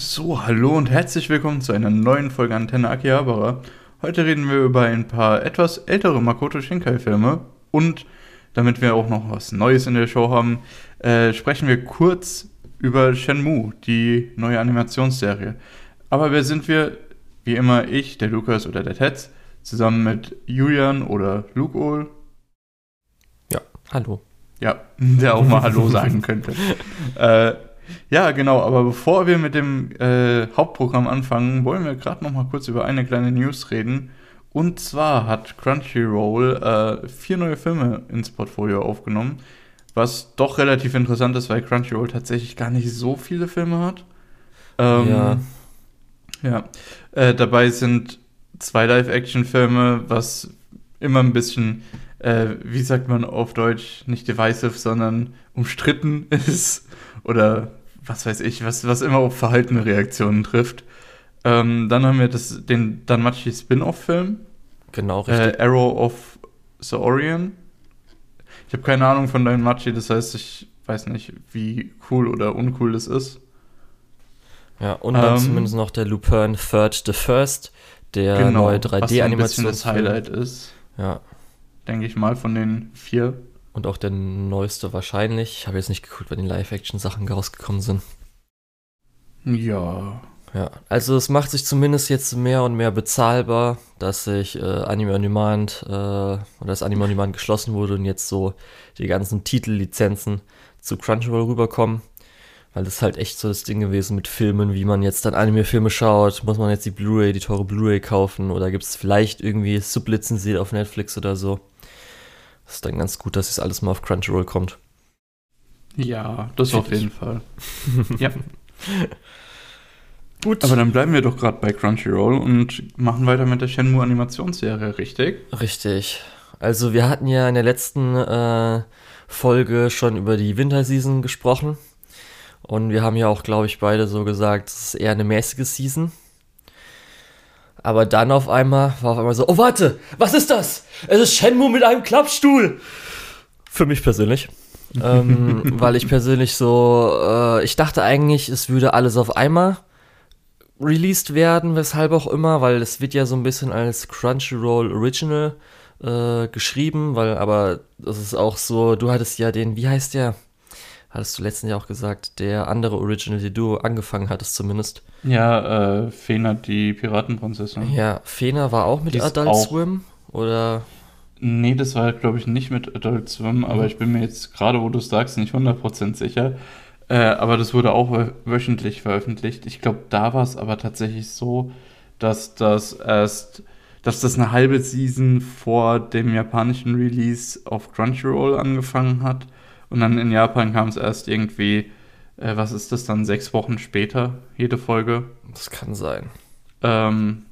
So, hallo und herzlich willkommen zu einer neuen Folge Antenne Akihabara. Heute reden wir über ein paar etwas ältere Makoto Shinkai-Filme und damit wir auch noch was Neues in der Show haben, äh, sprechen wir kurz über Shenmue, die neue Animationsserie. Aber wer sind wir? Wie immer ich, der Lukas oder der Tetz, zusammen mit Julian oder Luke Ja, hallo. Ja, der auch mal Hallo sagen könnte. äh, ja, genau, aber bevor wir mit dem äh, Hauptprogramm anfangen, wollen wir gerade noch mal kurz über eine kleine News reden. Und zwar hat Crunchyroll äh, vier neue Filme ins Portfolio aufgenommen, was doch relativ interessant ist, weil Crunchyroll tatsächlich gar nicht so viele Filme hat. Ähm, ja. Ja. Äh, dabei sind zwei Live-Action-Filme, was immer ein bisschen, äh, wie sagt man auf Deutsch, nicht divisive, sondern umstritten ist. Oder was weiß ich, was, was immer auf verhaltene Reaktionen trifft. Ähm, dann haben wir das, den Danmachi Spin-off-Film. Genau, richtig. Äh, Arrow of the Orient. Ich habe keine Ahnung von Danmachi, das heißt, ich weiß nicht, wie cool oder uncool das ist. Ja, und dann ähm, zumindest noch der Lupin Third the First, der genau, neue 3D-Animation. das Highlight ist. Ja. Denke ich mal von den vier. Und auch der neueste wahrscheinlich. Ich habe jetzt nicht geguckt, wann die Live-Action-Sachen rausgekommen sind. Ja. Ja, also es macht sich zumindest jetzt mehr und mehr bezahlbar, dass sich äh, Anime on Demand äh, oder das Anime on Demand geschlossen wurde und jetzt so die ganzen Titellizenzen zu Crunchyroll rüberkommen. Weil das ist halt echt so das Ding gewesen mit Filmen, wie man jetzt dann Anime-Filme schaut. Muss man jetzt die Blu-ray, die teure Blu-ray kaufen oder gibt es vielleicht irgendwie Sublizenziert auf Netflix oder so? Das ist dann ganz gut, dass es alles mal auf Crunchyroll kommt. Ja, das auf jeden Fall. ja. Gut. Aber dann bleiben wir doch gerade bei Crunchyroll und machen weiter mit der Shenmue Animationsserie, richtig? Richtig. Also wir hatten ja in der letzten äh, Folge schon über die Winterseason gesprochen. Und wir haben ja auch, glaube ich, beide so gesagt, es ist eher eine mäßige Season. Aber dann auf einmal war auf einmal so, oh warte, was ist das? Es ist Shenmue mit einem Klappstuhl. Für mich persönlich. ähm, weil ich persönlich so, äh, ich dachte eigentlich, es würde alles auf einmal released werden, weshalb auch immer, weil es wird ja so ein bisschen als Crunchyroll Original äh, geschrieben, weil aber das ist auch so, du hattest ja den, wie heißt der? Hattest du letztens ja auch gesagt, der andere Original, die du angefangen hattest zumindest. Ja, äh, Fena, die Piratenprinzessin. Ja, Fena war auch mit die Adult auch Swim, oder? Nee, das war, glaube ich, nicht mit Adult Swim, aber mhm. ich bin mir jetzt gerade, wo du es sagst, nicht 100% sicher. Äh, aber das wurde auch wöchentlich veröffentlicht. Ich glaube, da war es aber tatsächlich so, dass das erst, dass das eine halbe Season vor dem japanischen Release auf Crunchyroll angefangen hat und dann in Japan kam es erst irgendwie, äh, was ist das dann, sechs Wochen später, jede Folge. Das kann sein. Ähm,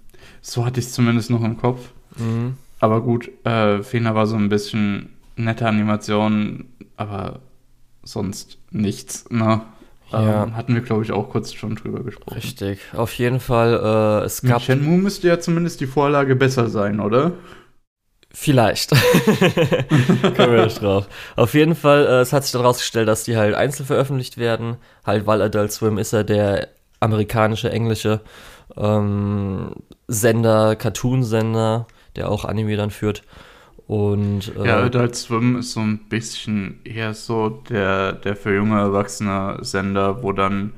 so hatte ich es zumindest noch im Kopf. Mhm. Aber gut, äh, Fena war so ein bisschen nette Animation, aber sonst nichts, ne? Ja. Ähm, hatten wir, glaube ich, auch kurz schon drüber gesprochen. Richtig. Auf jeden Fall, äh, es gab. Mit Shenmue müsste ja zumindest die Vorlage besser sein, oder? Vielleicht. Kommen wir nicht drauf. Auf jeden Fall, äh, es hat sich dann rausgestellt, dass die halt einzeln veröffentlicht werden. Halt, weil Adult Swim ist ja der amerikanische, englische ähm, Sender, Cartoon-Sender, der auch Anime dann führt. Und, äh, ja, Adult Swim ist so ein bisschen eher so der, der für junge Erwachsene Sender, wo dann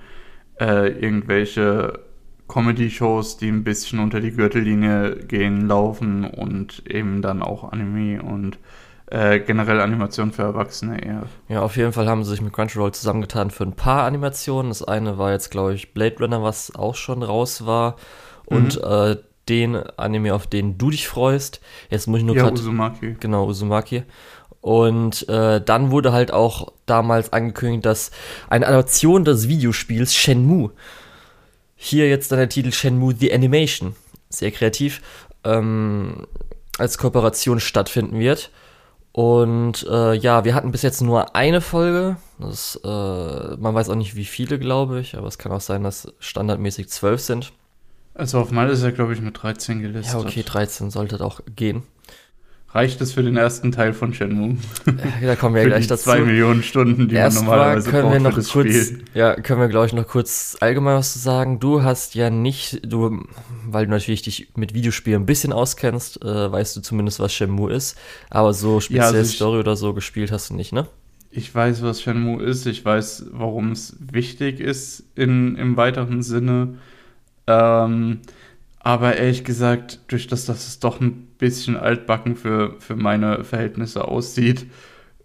äh, irgendwelche Comedy-Shows, die ein bisschen unter die Gürtellinie gehen, laufen und eben dann auch Anime und äh, generell Animation für Erwachsene eher. Ja, auf jeden Fall haben sie sich mit Crunchyroll zusammengetan für ein paar Animationen. Das eine war jetzt, glaube ich, Blade Runner, was auch schon raus war. Und mhm. äh, den Anime, auf den du dich freust. Jetzt muss ich nur ja, grad, Uzumaki. Genau, Uzumaki. Und äh, dann wurde halt auch damals angekündigt, dass eine Adaption des Videospiels Shenmue hier jetzt dann der Titel Shenmue The Animation, sehr kreativ, ähm, als Kooperation stattfinden wird. Und äh, ja, wir hatten bis jetzt nur eine Folge. Das, äh, man weiß auch nicht, wie viele, glaube ich, aber es kann auch sein, dass standardmäßig zwölf sind. Also auf Mal ist er, glaube ich, mit 13 gelistet. Ja, okay, 13 sollte auch gehen. Reicht es für den ersten Teil von Shenmue. Da kommen wir ja gleich dazu. Zwei Millionen Stunden, die Erst man normalerweise können wir braucht noch kurz, Spiel. ja, können wir glaube ich noch kurz allgemein was zu sagen. Du hast ja nicht, du, weil du natürlich dich mit Videospielen ein bisschen auskennst, äh, weißt du zumindest, was Shenmue ist. Aber so speziell also ich- Story oder so gespielt hast du nicht, ne? Ich weiß, was Shenmue ist. Ich weiß, warum es wichtig ist in, im weiteren Sinne. Ähm, aber ehrlich gesagt, durch das, dass es doch ein bisschen altbacken für, für meine Verhältnisse aussieht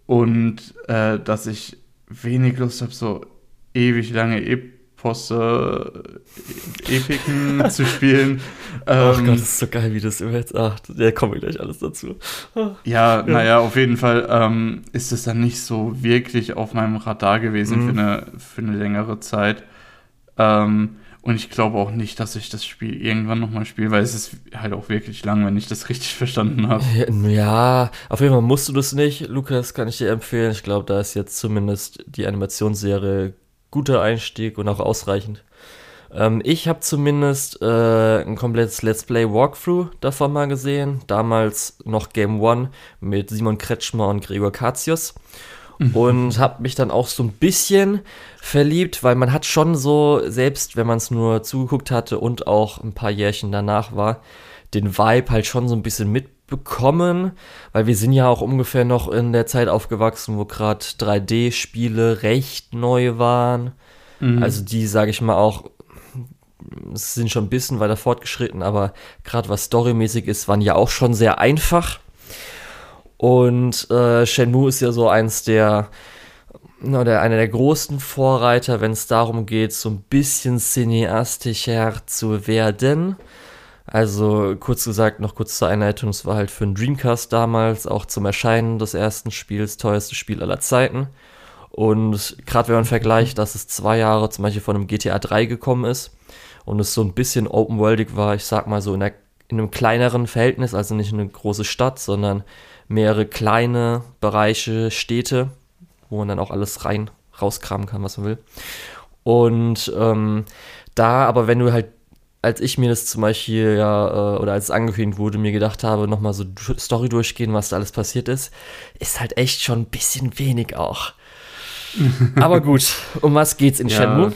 und äh, dass ich wenig Lust habe, so ewig lange Eposse, äh, Epiken zu spielen. Ach Ähm, Gott, das ist so geil, wie das immer jetzt. Ach, da kommen wir gleich alles dazu. Ja, naja, auf jeden Fall ähm, ist es dann nicht so wirklich auf meinem Radar gewesen Mhm. für, eine, für eine längere Zeit. Ähm, und ich glaube auch nicht, dass ich das Spiel irgendwann nochmal spiele, weil es ist halt auch wirklich lang, wenn ich das richtig verstanden habe. Ja, Ja, auf jeden Fall musst du das nicht. Lukas kann ich dir empfehlen. Ich glaube, da ist jetzt zumindest die Animationsserie guter Einstieg und auch ausreichend. Ähm, ich habe zumindest äh, ein komplettes Let's Play Walkthrough davon mal gesehen. Damals noch Game One mit Simon Kretschmer und Gregor Katius. Und habe mich dann auch so ein bisschen verliebt, weil man hat schon so, selbst wenn man es nur zugeguckt hatte und auch ein paar Jährchen danach war, den Vibe halt schon so ein bisschen mitbekommen, weil wir sind ja auch ungefähr noch in der Zeit aufgewachsen, wo gerade 3D-Spiele recht neu waren. Mhm. Also die, sage ich mal, auch sind schon ein bisschen weiter fortgeschritten, aber gerade was storymäßig ist, waren ja auch schon sehr einfach. Und äh, Shenmue ist ja so eins der, na, einer der großen Vorreiter, wenn es darum geht, so ein bisschen cineastischer zu werden. Also kurz gesagt, noch kurz zur Einleitung, es war halt für den Dreamcast damals, auch zum Erscheinen des ersten Spiels, teuerste Spiel aller Zeiten. Und gerade wenn man vergleicht, dass es zwei Jahre zum Beispiel von einem GTA 3 gekommen ist und es so ein bisschen open-worldig war, ich sag mal so in, der, in einem kleineren Verhältnis, also nicht eine große Stadt, sondern mehrere kleine Bereiche, Städte, wo man dann auch alles rein rauskramen kann, was man will. Und ähm, da, aber wenn du halt, als ich mir das zum Beispiel ja, äh, oder als es angekündigt wurde, mir gedacht habe, nochmal so Story durchgehen, was da alles passiert ist, ist halt echt schon ein bisschen wenig auch. aber gut, um was geht's in Ja. Shenmue?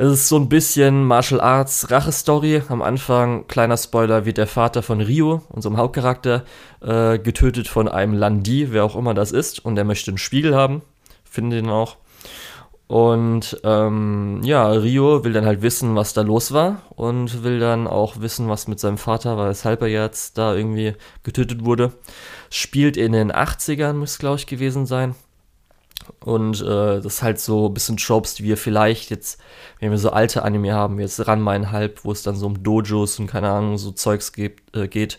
Es ist so ein bisschen Martial Arts Rache-Story. Am Anfang, kleiner Spoiler, wird der Vater von Rio, unserem Hauptcharakter, äh, getötet von einem Landi, wer auch immer das ist. Und er möchte einen Spiegel haben. Finde den auch. Und ähm, ja, Rio will dann halt wissen, was da los war. Und will dann auch wissen, was mit seinem Vater weshalb er jetzt da irgendwie getötet wurde. Spielt in den 80ern, muss glaube ich gewesen sein. Und äh, das ist halt so ein bisschen Tropes, die wir vielleicht jetzt, wenn wir so alte Anime haben, wie jetzt Ranma einhalb, wo es dann so um Dojos und keine Ahnung, so Zeugs gibt, äh, geht,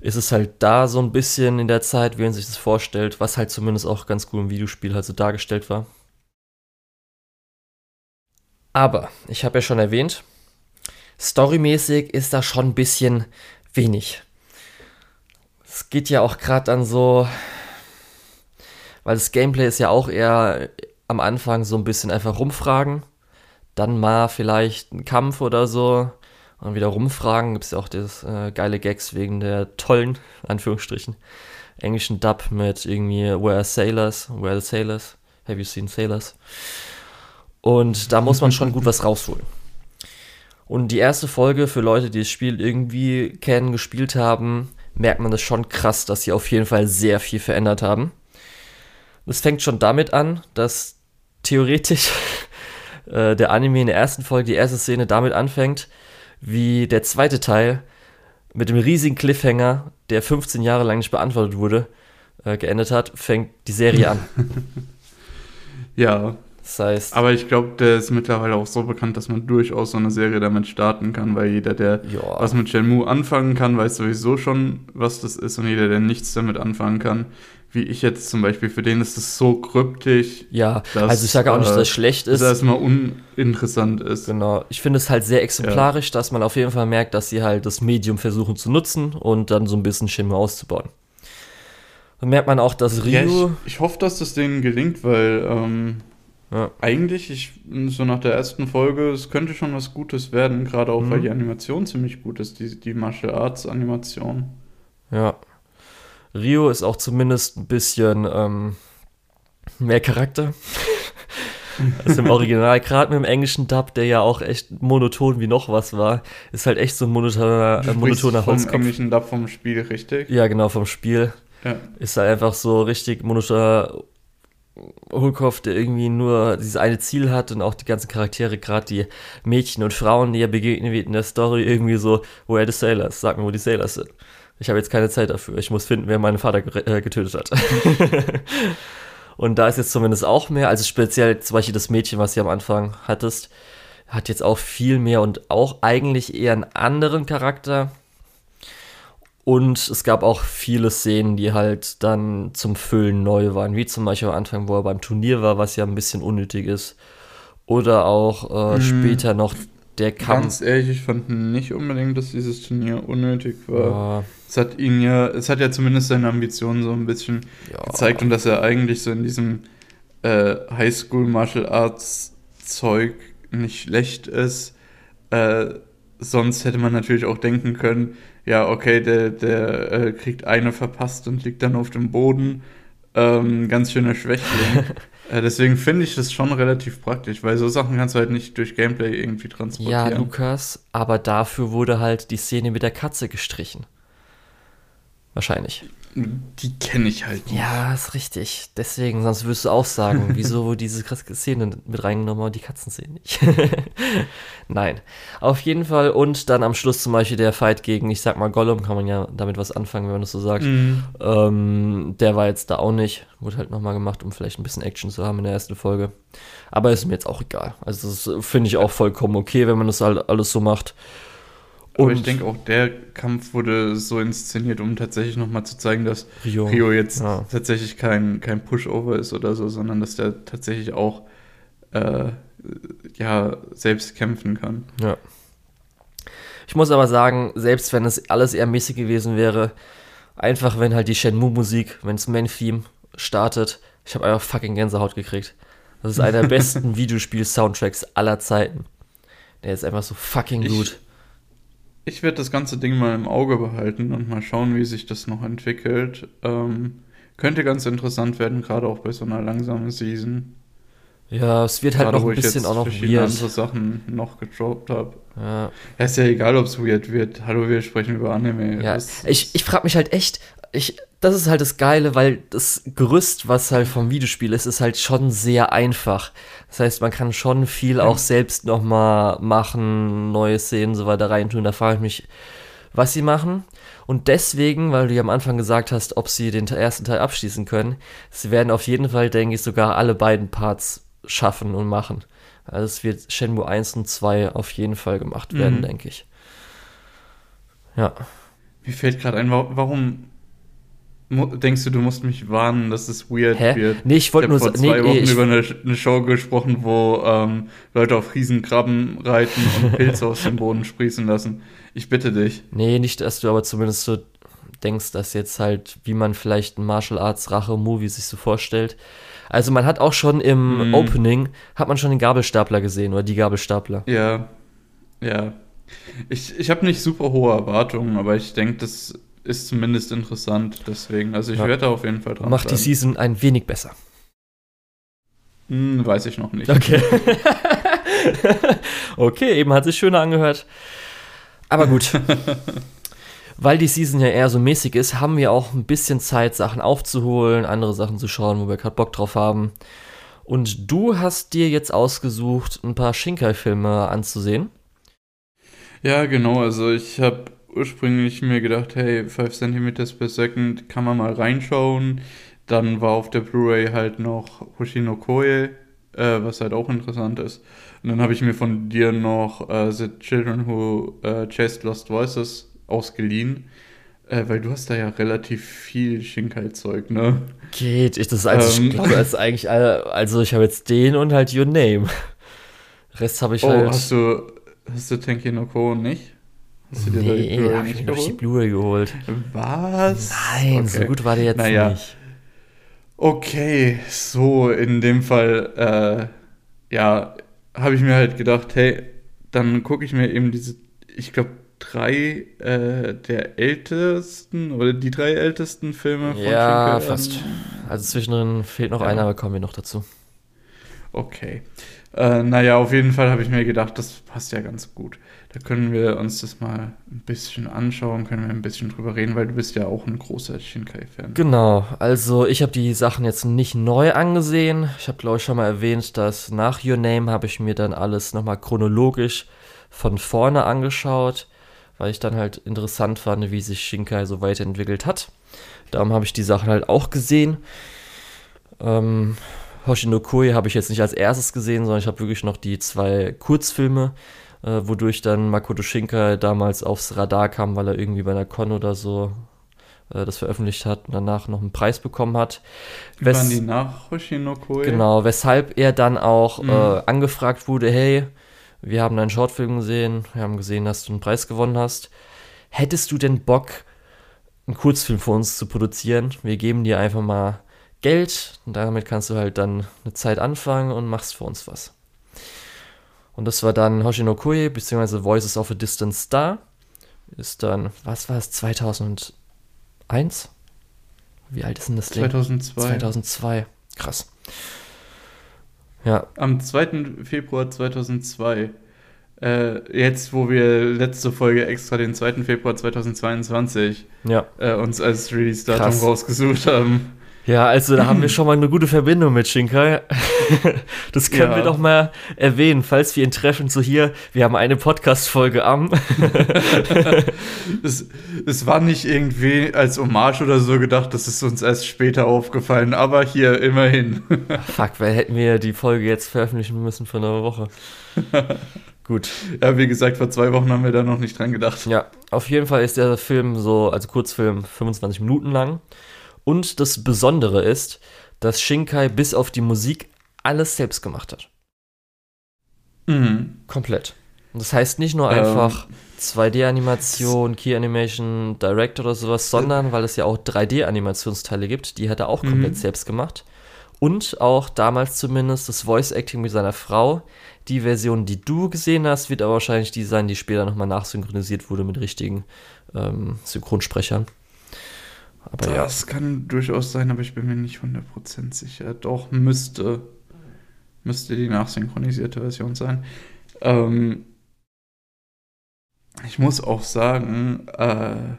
ist es halt da so ein bisschen in der Zeit, wie man sich das vorstellt, was halt zumindest auch ganz gut im Videospiel halt so dargestellt war. Aber, ich habe ja schon erwähnt, storymäßig ist da schon ein bisschen wenig. Es geht ja auch gerade an so, weil das Gameplay ist ja auch eher am Anfang so ein bisschen einfach rumfragen, dann mal vielleicht ein Kampf oder so und wieder rumfragen. Gibt es ja auch das äh, geile Gags wegen der tollen, Anführungsstrichen, englischen Dub mit irgendwie Where are Sailors, Where are the Sailors, Have you seen Sailors? Und da muss man schon gut was rausholen. Und die erste Folge für Leute, die das Spiel irgendwie kennen, gespielt haben, merkt man das schon krass, dass sie auf jeden Fall sehr viel verändert haben. Das fängt schon damit an, dass theoretisch äh, der Anime in der ersten Folge, die erste Szene damit anfängt, wie der zweite Teil mit dem riesigen Cliffhanger, der 15 Jahre lang nicht beantwortet wurde, äh, geendet hat, fängt die Serie an. Ja, Das heißt, aber ich glaube, der ist mittlerweile auch so bekannt, dass man durchaus so eine Serie damit starten kann, weil jeder, der ja, was mit Shenmue anfangen kann, weiß sowieso schon, was das ist und jeder, der nichts damit anfangen kann, wie ich jetzt zum Beispiel, für den ist das so kryptisch, ja, das, also ich sage auch nicht, dass äh, es schlecht dass ist. es erstmal uninteressant ist. Genau. Ich finde es halt sehr exemplarisch, dass man auf jeden Fall merkt, dass sie halt das Medium versuchen zu nutzen und dann so ein bisschen Shenmue auszubauen. Dann merkt man auch, dass Ja, Ryu. ich, ich hoffe, dass das denen gelingt, weil ähm, Ja. eigentlich, ich, so nach der ersten Folge, es könnte schon was Gutes werden, gerade auch, weil Mhm. die Animation ziemlich gut ist, die, die Martial Arts Animation. Ja. Rio ist auch zumindest ein bisschen ähm, mehr Charakter. Also im Original, gerade mit dem englischen Dub, der ja auch echt monoton wie noch was war, ist halt echt so ein monotoner, Du äh, monotoner vom Holzkopf. englischen Dub vom Spiel, richtig? Ja, genau, vom Spiel. Ja. Ist halt einfach so richtig monotoner Hohlkopf, der irgendwie nur dieses eine Ziel hat und auch die ganzen Charaktere, gerade die Mädchen und Frauen, die er begegnen wird in der Story, irgendwie so, wo er die Sailors, sag mir, wo die Sailors sind. Ich habe jetzt keine Zeit dafür. Ich muss finden, wer meinen Vater äh, getötet hat. und da ist jetzt zumindest auch mehr, also speziell zum Beispiel das Mädchen, was du am Anfang hattest, hat jetzt auch viel mehr und auch eigentlich eher einen anderen Charakter. Und es gab auch viele Szenen, die halt dann zum Füllen neu waren, wie zum Beispiel am Anfang, wo er beim Turnier war, was ja ein bisschen unnötig ist. Oder auch äh, Mhm. später noch der Kampf. Ganz ehrlich, ich fand nicht unbedingt, dass dieses Turnier unnötig war. Ja, Es hat ihn ja, es hat ja zumindest seine Ambitionen so ein bisschen ja. gezeigt und dass er eigentlich so in diesem äh, Highschool Martial Arts Zeug nicht schlecht ist. Äh, sonst hätte man natürlich auch denken können, ja, okay, der, der äh, kriegt eine verpasst und liegt dann auf dem Boden. Ähm, ganz schöner Schwächling. äh, deswegen finde ich das schon relativ praktisch, weil so Sachen kannst du halt nicht durch Gameplay irgendwie Ja, transportieren. Lukas, aber dafür wurde halt die Szene mit der Katze gestrichen. Wahrscheinlich. Die kenne ich halt nicht. Ja, ist richtig. Deswegen, sonst würdest du auch sagen, wieso wurde diese krasse Szene mit reingenommen und die Katzenszene nicht. Nein. Auf jeden Fall. Und dann am Schluss zum Beispiel der Fight gegen, ich sag mal, Gollum, kann man ja damit was anfangen, wenn man das so sagt. Mhm. Ähm, der war jetzt da auch nicht. Wurde halt nochmal gemacht, um vielleicht ein bisschen Action zu haben in der ersten Folge. Aber ist mir jetzt auch egal. Also das finde ich auch vollkommen okay, wenn man das halt alles so macht. Aber ich denke auch, der Kampf wurde so inszeniert, um tatsächlich nochmal zu zeigen, dass Rio, Rio jetzt Ja. tatsächlich kein, kein Pushover ist oder so, sondern dass der tatsächlich auch äh, ja, selbst kämpfen kann. Ja. Ich muss aber sagen, selbst wenn es alles eher mäßig gewesen wäre, einfach wenn halt die Shenmue-Musik, wenn das Main-Theme startet, ich habe einfach fucking Gänsehaut gekriegt. Das ist einer der besten Videospiel-Soundtracks aller Zeiten. Der ist einfach so fucking Ich- gut. Ich werde das ganze Ding mal im Auge behalten und mal schauen, wie sich das noch entwickelt. Ähm, könnte ganz interessant werden, gerade auch bei so einer langsamen Season. Ja, es wird halt gerade noch ein bisschen auch noch verschiedene weird. andere Sachen noch gedroppt habe. Ja. Ja, ist ja egal, ob es weird wird. Hallo, wir sprechen über Anime. Ja, Das- ich, ich frage mich halt echt, ich, das ist halt das Geile, weil das Gerüst, was halt vom Videospiel ist, ist halt schon sehr einfach. Das heißt, man kann schon viel auch selbst nochmal machen, neue Szenen so weiter reintun. Da frage ich mich, was sie machen. Und deswegen, weil du ja am Anfang gesagt hast, ob sie den ersten Teil abschließen können, sie werden auf jeden Fall, denke ich, sogar alle beiden Parts schaffen und machen. Also es wird Shenmue 1 und 2 auf jeden Fall gemacht werden, Mhm. denke ich. Ja. Mir fällt gerade ein, wa- warum denkst du, du musst mich warnen, dass es weird Hä? wird? Nee, ich wollte nur vor zwei nee, Wochen ich, über eine, eine Show gesprochen, wo ähm, Leute auf Riesenkrabben reiten und Pilze aus dem Boden sprießen lassen. Ich bitte dich. Nee, nicht, dass du aber zumindest so denkst, dass jetzt halt, wie man vielleicht ein Martial Arts Rache-Movie sich so vorstellt. Also man hat auch schon im Mhm. Opening, hat man schon den Gabelstapler gesehen oder die Gabelstapler. Ja, ja. Ich, ich habe nicht super hohe Erwartungen, aber ich denke, das ist zumindest interessant. Deswegen, also ich Ja. werde da auf jeden Fall dran Macht die bleiben. Season ein wenig besser. Hm, weiß ich noch nicht. Okay. okay, eben hat sich schöner angehört. Aber gut. Weil die Season ja eher so mäßig ist, haben wir auch ein bisschen Zeit, Sachen aufzuholen, andere Sachen zu schauen, wo wir gerade Bock drauf haben. Und du hast dir jetzt ausgesucht, ein paar Shinkai-Filme anzusehen. Ja, genau. Also ich habe ursprünglich mir gedacht, hey, 5 cm per Second kann man mal reinschauen. Dann war auf der Blu-ray halt noch Hoshino Koe, äh, was halt auch interessant ist. Und dann habe ich mir von dir noch äh, The Children Who äh, Chased Lost Voices ausgeliehen. Äh, weil du hast da ja relativ viel Shinkai-Zeug, ne? Geht, ich das also Ähm. ich glaube, das ist eigentlich also ich habe jetzt den und halt Your Name. Rest habe ich Oh, halt. hast du, hast du Tenki no Ko nicht? Hast du dir da die nee, Blu-ray hab ich mir doch die? Blu-ray geholt. Was? Nein, so Okay. gut war der jetzt Naja. nicht. Okay, so in dem Fall, äh, ja, habe ich mir halt gedacht, hey, dann gucke ich mir eben diese, ich glaube, drei äh, der ältesten oder die drei ältesten Filme von Ja, Schinkel, fast. Ähm, also zwischendrin fehlt noch ja. einer, aber kommen wir noch dazu. Okay. Äh, naja, auf jeden Fall habe ich mir gedacht, das passt ja ganz gut. Da können wir uns das mal ein bisschen anschauen, können wir ein bisschen drüber reden, weil du bist ja auch ein großer Shinkai-Fan. Genau, also ich habe die Sachen jetzt nicht neu angesehen. Ich habe, glaube ich, schon mal erwähnt, dass nach Your Name habe ich mir dann alles nochmal chronologisch von vorne angeschaut, weil ich dann halt interessant fand, wie sich Shinkai so weiterentwickelt hat. Darum habe ich die Sachen halt auch gesehen. Ähm, Hoshinokoi habe ich jetzt nicht als erstes gesehen, sondern ich habe wirklich noch die zwei Kurzfilme äh, wodurch dann Makoto Shinkai damals aufs Radar kam, weil er irgendwie bei einer Con oder so äh, das veröffentlicht hat und danach noch einen Preis bekommen hat. Wes waren die nach Hoshinokoi? Genau, weshalb er dann auch mhm. äh, angefragt wurde, hey, wir haben deinen Shortfilm gesehen, wir haben gesehen, dass du einen Preis gewonnen hast. Hättest du denn Bock, einen Kurzfilm für uns zu produzieren? Wir geben dir einfach mal Geld und damit kannst du halt dann eine Zeit anfangen und machst für uns was. Und das war dann Hoshinokoi, beziehungsweise Voices of a Distant Star. Ist dann, was war es, 2001? Wie alt ist denn das Ding? 2002. 2002. Krass. Ja. Am 2. Februar 2002. Äh, jetzt, wo wir letzte Folge extra den 2. Februar 2022 ja. äh, uns als Release-Datum rausgesucht haben. Ja, also da haben wir schon mal eine gute Verbindung mit Shinkai. Das können ja. wir doch mal erwähnen, falls wir ihn treffen, so hier, wir haben eine Podcast-Folge am. es, es war nicht irgendwie als Hommage oder so gedacht, das ist uns erst später aufgefallen, aber hier immerhin. Fuck, weil hätten wir die Folge jetzt veröffentlichen müssen für eine Woche. Gut. Ja, wie gesagt, vor zwei Wochen haben wir da noch nicht dran gedacht. Ja, auf jeden Fall ist der Film so, also Kurzfilm, 25 Minuten lang. Und das Besondere ist, dass Shinkai bis auf die Musik alles selbst gemacht hat. Mhm. Komplett. Und das heißt nicht nur ähm. einfach 2D-Animation, Key Animation, Direct oder sowas, sondern weil es ja auch 3D-Animationsteile gibt, die hat er auch komplett mhm. selbst gemacht. Und auch damals zumindest das Voice-Acting mit seiner Frau. Die Version, die du gesehen hast, wird aber wahrscheinlich die sein, die später nochmal nachsynchronisiert wurde mit richtigen ähm, Synchronsprechern. Aber das ja. kann durchaus sein, aber ich bin mir nicht 100% sicher. Doch, müsste, müsste die nachsynchronisierte Version sein. Ähm, ich muss auch sagen, äh,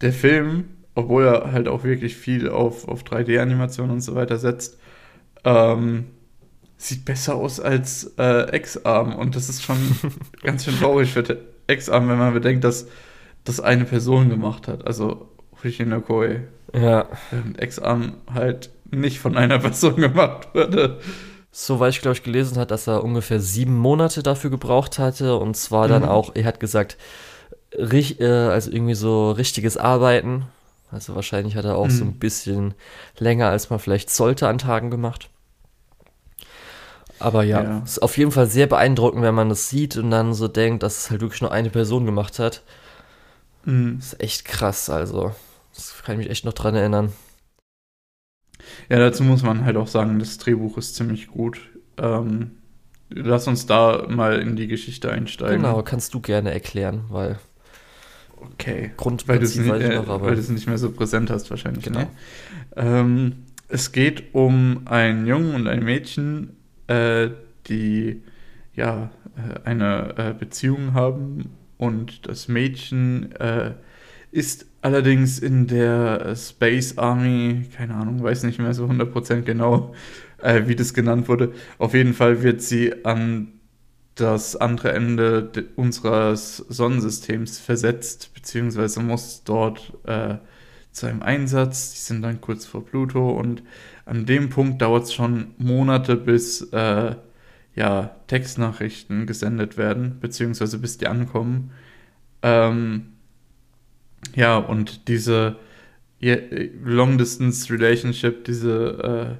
der Film, obwohl er halt auch wirklich viel auf, auf 3D-Animation und so weiter setzt, ähm, sieht besser aus als äh, X-Arm. Und das ist schon ganz schön traurig für X-Arm, wenn man bedenkt, dass das eine Person gemacht hat. Also Koi. Ja. Während Ex-Arm halt nicht von einer Person gemacht wurde. Soweit ich, glaube ich, gelesen hat, dass er ungefähr sieben Monate dafür gebraucht hatte. Und zwar dann mhm. auch, er hat gesagt, rich, äh, also irgendwie so richtiges Arbeiten. Also wahrscheinlich hat er auch mhm. so ein bisschen länger, als man vielleicht sollte, an Tagen gemacht. Aber ja, ja, ist auf jeden Fall sehr beeindruckend, wenn man das sieht und dann so denkt, dass es halt wirklich nur eine Person gemacht hat. Mhm. Das ist echt krass, also. Das kann ich mich echt noch dran erinnern. Ja, dazu muss man halt auch sagen, das Drehbuch ist ziemlich gut. Ähm, lass uns da mal in die Geschichte einsteigen. Genau, kannst du gerne erklären, weil. Okay. Grundprinzip weil du es nicht, äh, nicht, mehr so präsent hast, wahrscheinlich. Genau. Ne? Ähm, es geht um einen Jungen und ein Mädchen, äh, die ja äh, eine äh, Beziehung haben und das Mädchen äh, ist allerdings in der Space Army, keine Ahnung, weiß nicht mehr so 100% genau, äh, wie das genannt wurde. Auf jeden Fall wird sie an das andere Ende unseres Sonnensystems versetzt, beziehungsweise muss dort äh, zu einem Einsatz. Die sind dann kurz vor Pluto und an dem Punkt dauert es schon Monate, bis äh, ja, Textnachrichten gesendet werden, beziehungsweise bis die ankommen. Ähm, ja, und diese Long-Distance Relationship, diese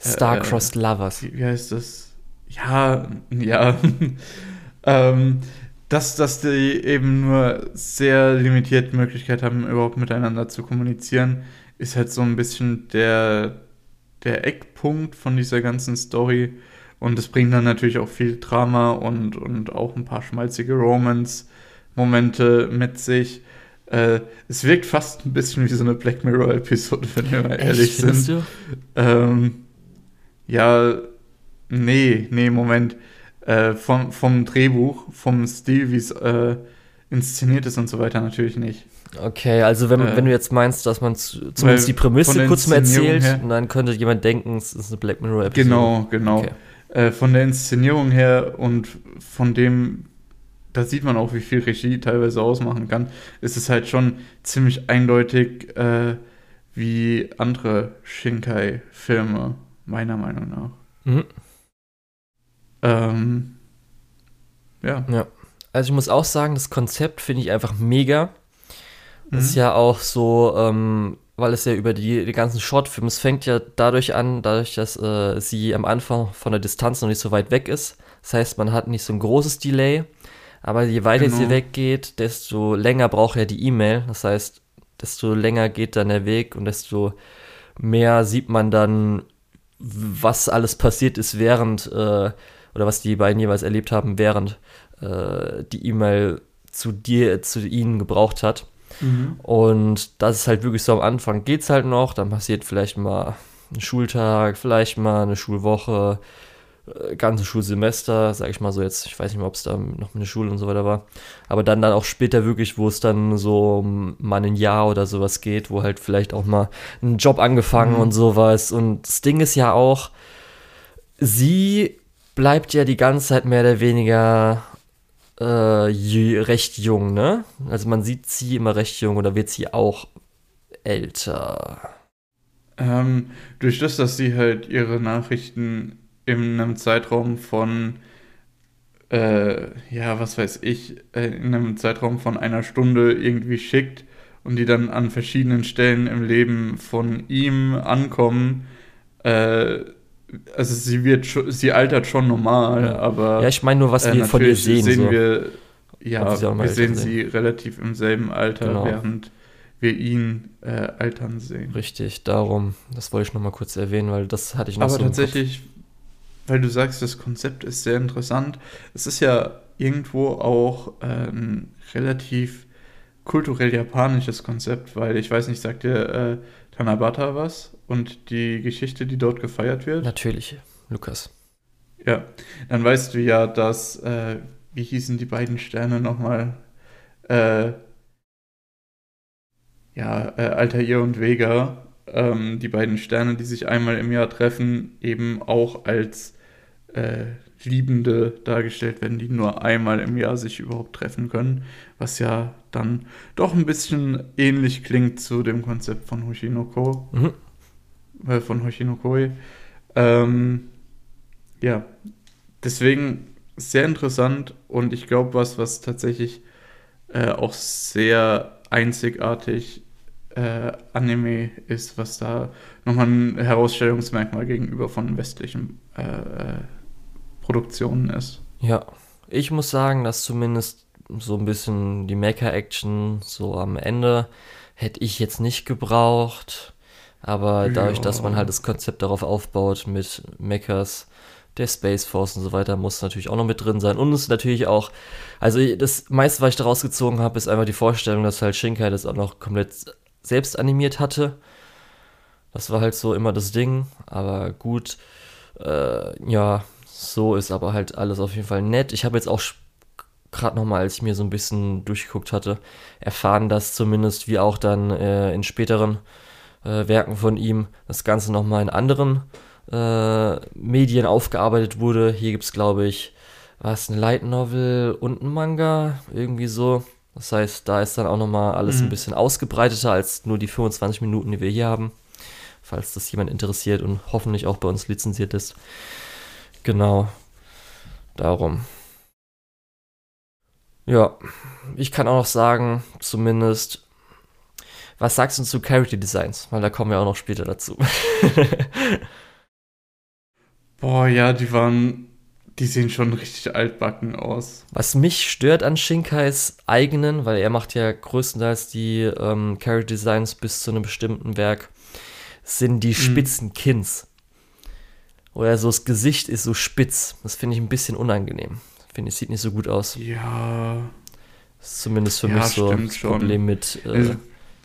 äh, Star-Crossed äh, Lovers. Wie, heißt das? Ja, ja. ähm, dass, dass die eben nur sehr limitierte Möglichkeit haben, überhaupt miteinander zu kommunizieren, ist halt so ein bisschen der, der Eckpunkt von dieser ganzen Story. Und es bringt dann natürlich auch viel Drama und, und auch ein paar schmalzige Romance-Momente mit sich. Äh, es wirkt fast ein bisschen wie so eine Black Mirror-Episode, wenn wir mal Echt, ehrlich sind. du? Ähm, ja, nee, nee, Moment. Äh, vom, vom Drehbuch, vom Stil, wie es äh, inszeniert ist und so weiter, natürlich nicht. Okay, also wenn, Äh, wenn du jetzt meinst, dass man zu, zumindest die Prämisse kurz mal erzählt, her- dann könnte jemand denken, es ist eine Black Mirror-Episode. Genau, genau. Okay. Äh, von der Inszenierung her und von dem, da sieht man auch, wie viel Regie teilweise ausmachen kann, ist es halt schon ziemlich eindeutig äh, wie andere Shinkai-Filme, meiner Meinung nach. Mhm. Ähm, ja. Also ich muss auch sagen, das Konzept finde ich einfach mega. Das ist Mhm. ja auch so, ähm, weil es ja über die, die ganzen Shortfilme, es fängt ja dadurch an, dadurch, dass äh, sie am Anfang von der Distanz noch nicht so weit weg ist. Das heißt, man hat nicht so ein großes Delay, aber je weiter Genau. sie weggeht, desto länger braucht er die E-Mail. Das heißt, desto länger geht dann der Weg und desto mehr sieht man dann, was alles passiert ist während, äh, oder was die beiden jeweils erlebt haben, während äh, die E-Mail zu dir, zu ihnen gebraucht hat. Mhm. Und das ist halt wirklich so am Anfang geht's halt noch, dann passiert vielleicht mal ein Schultag, vielleicht mal eine Schulwoche, äh, ganze Schulsemester, sag ich mal so jetzt, ich weiß nicht mehr, ob es da noch der Schule und so weiter war, aber dann dann auch später wirklich, wo es dann so mal ein Jahr oder sowas geht, wo halt vielleicht auch mal ein Job angefangen Mhm. und sowas und das Ding ist ja auch, sie bleibt ja die ganze Zeit mehr oder weniger äh, recht jung, ne? Also man sieht sie immer recht jung oder wird sie auch älter. Ähm, durch das, dass sie halt ihre Nachrichten in einem Zeitraum von, äh, ja, was weiß ich, äh, in einem Zeitraum von einer Stunde irgendwie schickt und die dann an verschiedenen Stellen im Leben von ihm ankommen, äh, also sie wird schon, sie altert schon normal, Ja. aber Ja, ich meine nur, was äh, wir von ihr sehen. sehen so. wir, ja, mal wir älter sehen sie relativ im selben Alter, Genau. während wir ihn äh, altern sehen. Richtig, darum. Das wollte ich nochmal kurz erwähnen, weil das hatte ich noch Aber so tatsächlich, weil du sagst, das Konzept ist sehr interessant. Es ist ja irgendwo auch äh, ein relativ kulturell japanisches Konzept, weil ich weiß nicht, sagt dir äh, Tanabata was und die Geschichte, die dort gefeiert wird? Natürlich, Lukas. Ja, dann weißt du ja, dass, äh, wie hießen die beiden Sterne nochmal? Äh, ja, äh, Altair und Vega, ähm, die beiden Sterne, die sich einmal im Jahr treffen, eben auch als äh, Liebende dargestellt werden, die nur einmal im Jahr sich überhaupt treffen können, was ja dann doch ein bisschen ähnlich klingt zu dem Konzept von Hoshinoko Mhm. Äh, von Hoshinokoi. Ähm, ja, deswegen sehr interessant und ich glaube, was, was tatsächlich äh, auch sehr einzigartig äh, Anime ist, was da nochmal ein Herausstellungsmerkmal gegenüber von westlichen äh, Produktionen ist. Ja, ich muss sagen, dass zumindest so ein bisschen die Mecha-Action so am Ende hätte ich jetzt nicht gebraucht. Aber dadurch, Ja. dass man halt das Konzept darauf aufbaut mit Mechas, der Space Force und so weiter, muss natürlich auch noch mit drin sein. Und es ist natürlich auch, also das meiste, was ich daraus gezogen habe, ist einfach die Vorstellung, dass halt Shinkai das auch noch komplett selbst animiert hatte. Das war halt so immer das Ding. Aber gut, äh, ja, so ist aber halt alles auf jeden Fall nett. Ich habe jetzt auch gerade nochmal, als ich mir so ein bisschen durchgeguckt hatte, erfahren, dass zumindest wie auch dann äh, in späteren äh, Werken von ihm das Ganze nochmal in anderen äh, Medien aufgearbeitet wurde. Hier gibt es, glaube ich, was, ein Light Novel und ein Manga, irgendwie so. Das heißt, da ist dann auch nochmal alles Mhm. ein bisschen ausgebreiteter als nur die 25 Minuten, die wir hier haben. Falls das jemand interessiert und hoffentlich auch bei uns lizenziert ist. Genau. Darum. Ja, ich kann auch noch sagen, zumindest, was sagst du zu Character Designs? Weil da kommen wir auch noch später dazu. Boah, ja, die waren, die sehen schon richtig altbacken aus. Was mich stört an Shinkais eigenen, weil er macht ja größtenteils die ähm, Character Designs bis zu einem bestimmten Werk, sind die spitzen Kins. oder so das Gesicht ist so spitz. Das finde ich ein bisschen unangenehm. Finde ich, sieht nicht so gut aus. Ja. Das ist zumindest für Ja, mich so ein stimmt schon. Problem mit. Äh, Also,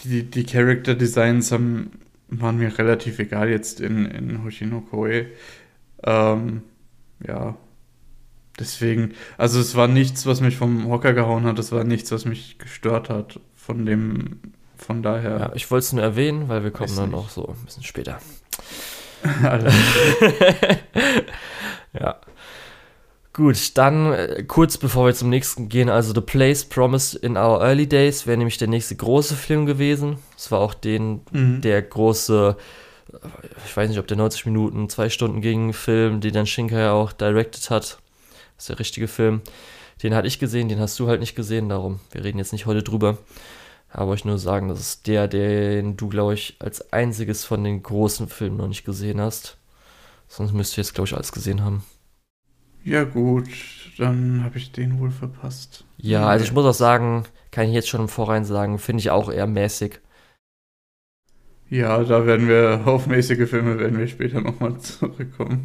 die, die Character Designs haben, waren mir relativ egal jetzt in, in Hoshino Koe. Ähm, ja. Deswegen, also es war nichts, was mich vom Hocker gehauen hat, es war nichts, was mich gestört hat. Von dem, von daher. ja, ich wollte es nur erwähnen, weil wir kommen Weiß dann nicht. noch so ein bisschen später. Ja. Gut, dann äh, kurz bevor wir zum nächsten gehen, also The Place Promised in Our Early Days wäre nämlich der nächste große Film gewesen. Das war auch den, Mhm. der große, äh, ich weiß nicht, ob der 90 Minuten, zwei Stunden ging, Film, den dann Shinkai auch directed hat. Das ist der richtige Film. Den hatte ich gesehen, den hast du halt nicht gesehen, darum, wir reden jetzt nicht heute drüber. Aber ich nur sagen, das ist der, den du, glaube ich, als einziges von den großen Filmen noch nicht gesehen hast. Sonst müsst ihr jetzt, glaube ich, alles gesehen haben. Ja, gut, dann habe ich den wohl verpasst. Ja, also ich muss auch sagen, kann ich jetzt schon im Vorrein sagen, finde ich auch eher mäßig. Ja, da werden wir auf mäßige Filme werden wir später nochmal zurückkommen.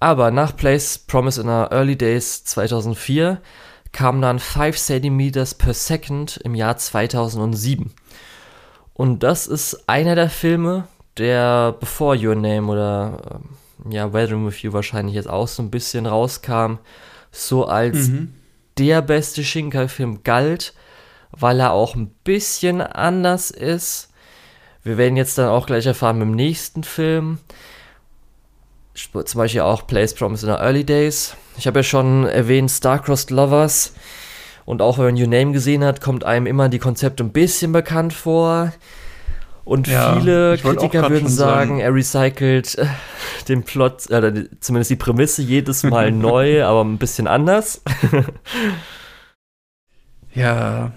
Aber nach Place Promise in our Early Days 2004 kam dann 5 cm per Second im Jahr 2007. Und das ist einer der Filme, der bevor Your Name oder ähm, ja, Weathering with You wahrscheinlich jetzt auch so ein bisschen rauskam, so als Mhm. der beste Shinkai-Film galt, weil er auch ein bisschen anders ist. Wir werden jetzt dann auch gleich erfahren mit dem nächsten Film. Zum Beispiel auch Place Promise in the Early Days. Ich habe ja schon erwähnt Star-Crossed Lovers. Und auch wenn man Your Name gesehen hat, kommt einem immer die Konzepte ein bisschen bekannt vor. Und Ja, viele Kritiker würden sagen, sagen. er recycelt äh, den Plot, äh, zumindest die Prämisse jedes Mal neu, aber ein bisschen anders. Ja,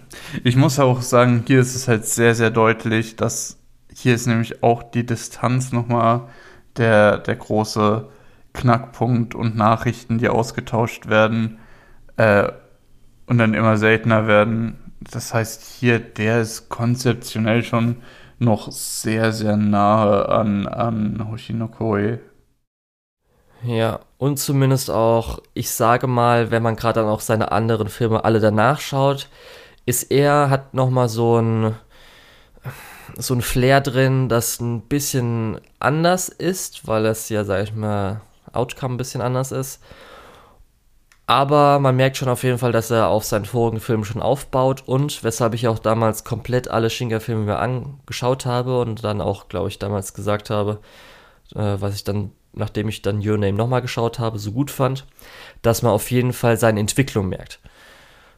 ich muss auch sagen, hier ist es halt sehr, sehr deutlich, dass hier ist nämlich auch die Distanz nochmal der, der große Knackpunkt und Nachrichten, die ausgetauscht werden äh, und dann immer seltener werden. Das heißt, hier, der ist konzeptionell schon noch sehr, sehr nahe an, an Hoshinokoi. Ja, und zumindest auch, ich sage mal, wenn man gerade dann auch seine anderen Filme alle danach schaut, ist er, hat nochmal so ein, so ein Flair drin, das ein bisschen anders ist, weil es ja, sag ich mal, Outcome ein bisschen anders ist. Aber man merkt schon auf jeden Fall, dass er auf seinen vorigen Film schon aufbaut und weshalb ich auch damals komplett alle Shinka-Filme mir angeschaut habe und dann auch, glaube ich, damals gesagt habe, äh, was ich dann, nachdem ich dann Your Name nochmal geschaut habe, so gut fand, dass man auf jeden Fall seine Entwicklung merkt.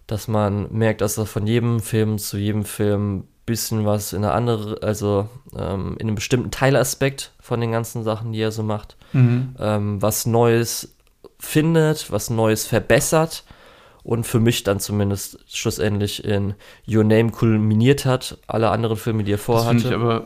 Dass man merkt, dass er von jedem Film zu jedem Film bisschen was in eine andere, also ähm, in einem bestimmten Teilaspekt von den ganzen Sachen, die er so macht, Mhm. ähm, was Neues findet, was Neues verbessert und für mich dann zumindest schlussendlich in Your Name kulminiert hat. Alle anderen Filme, die er Das finde ich vorhatte. aber,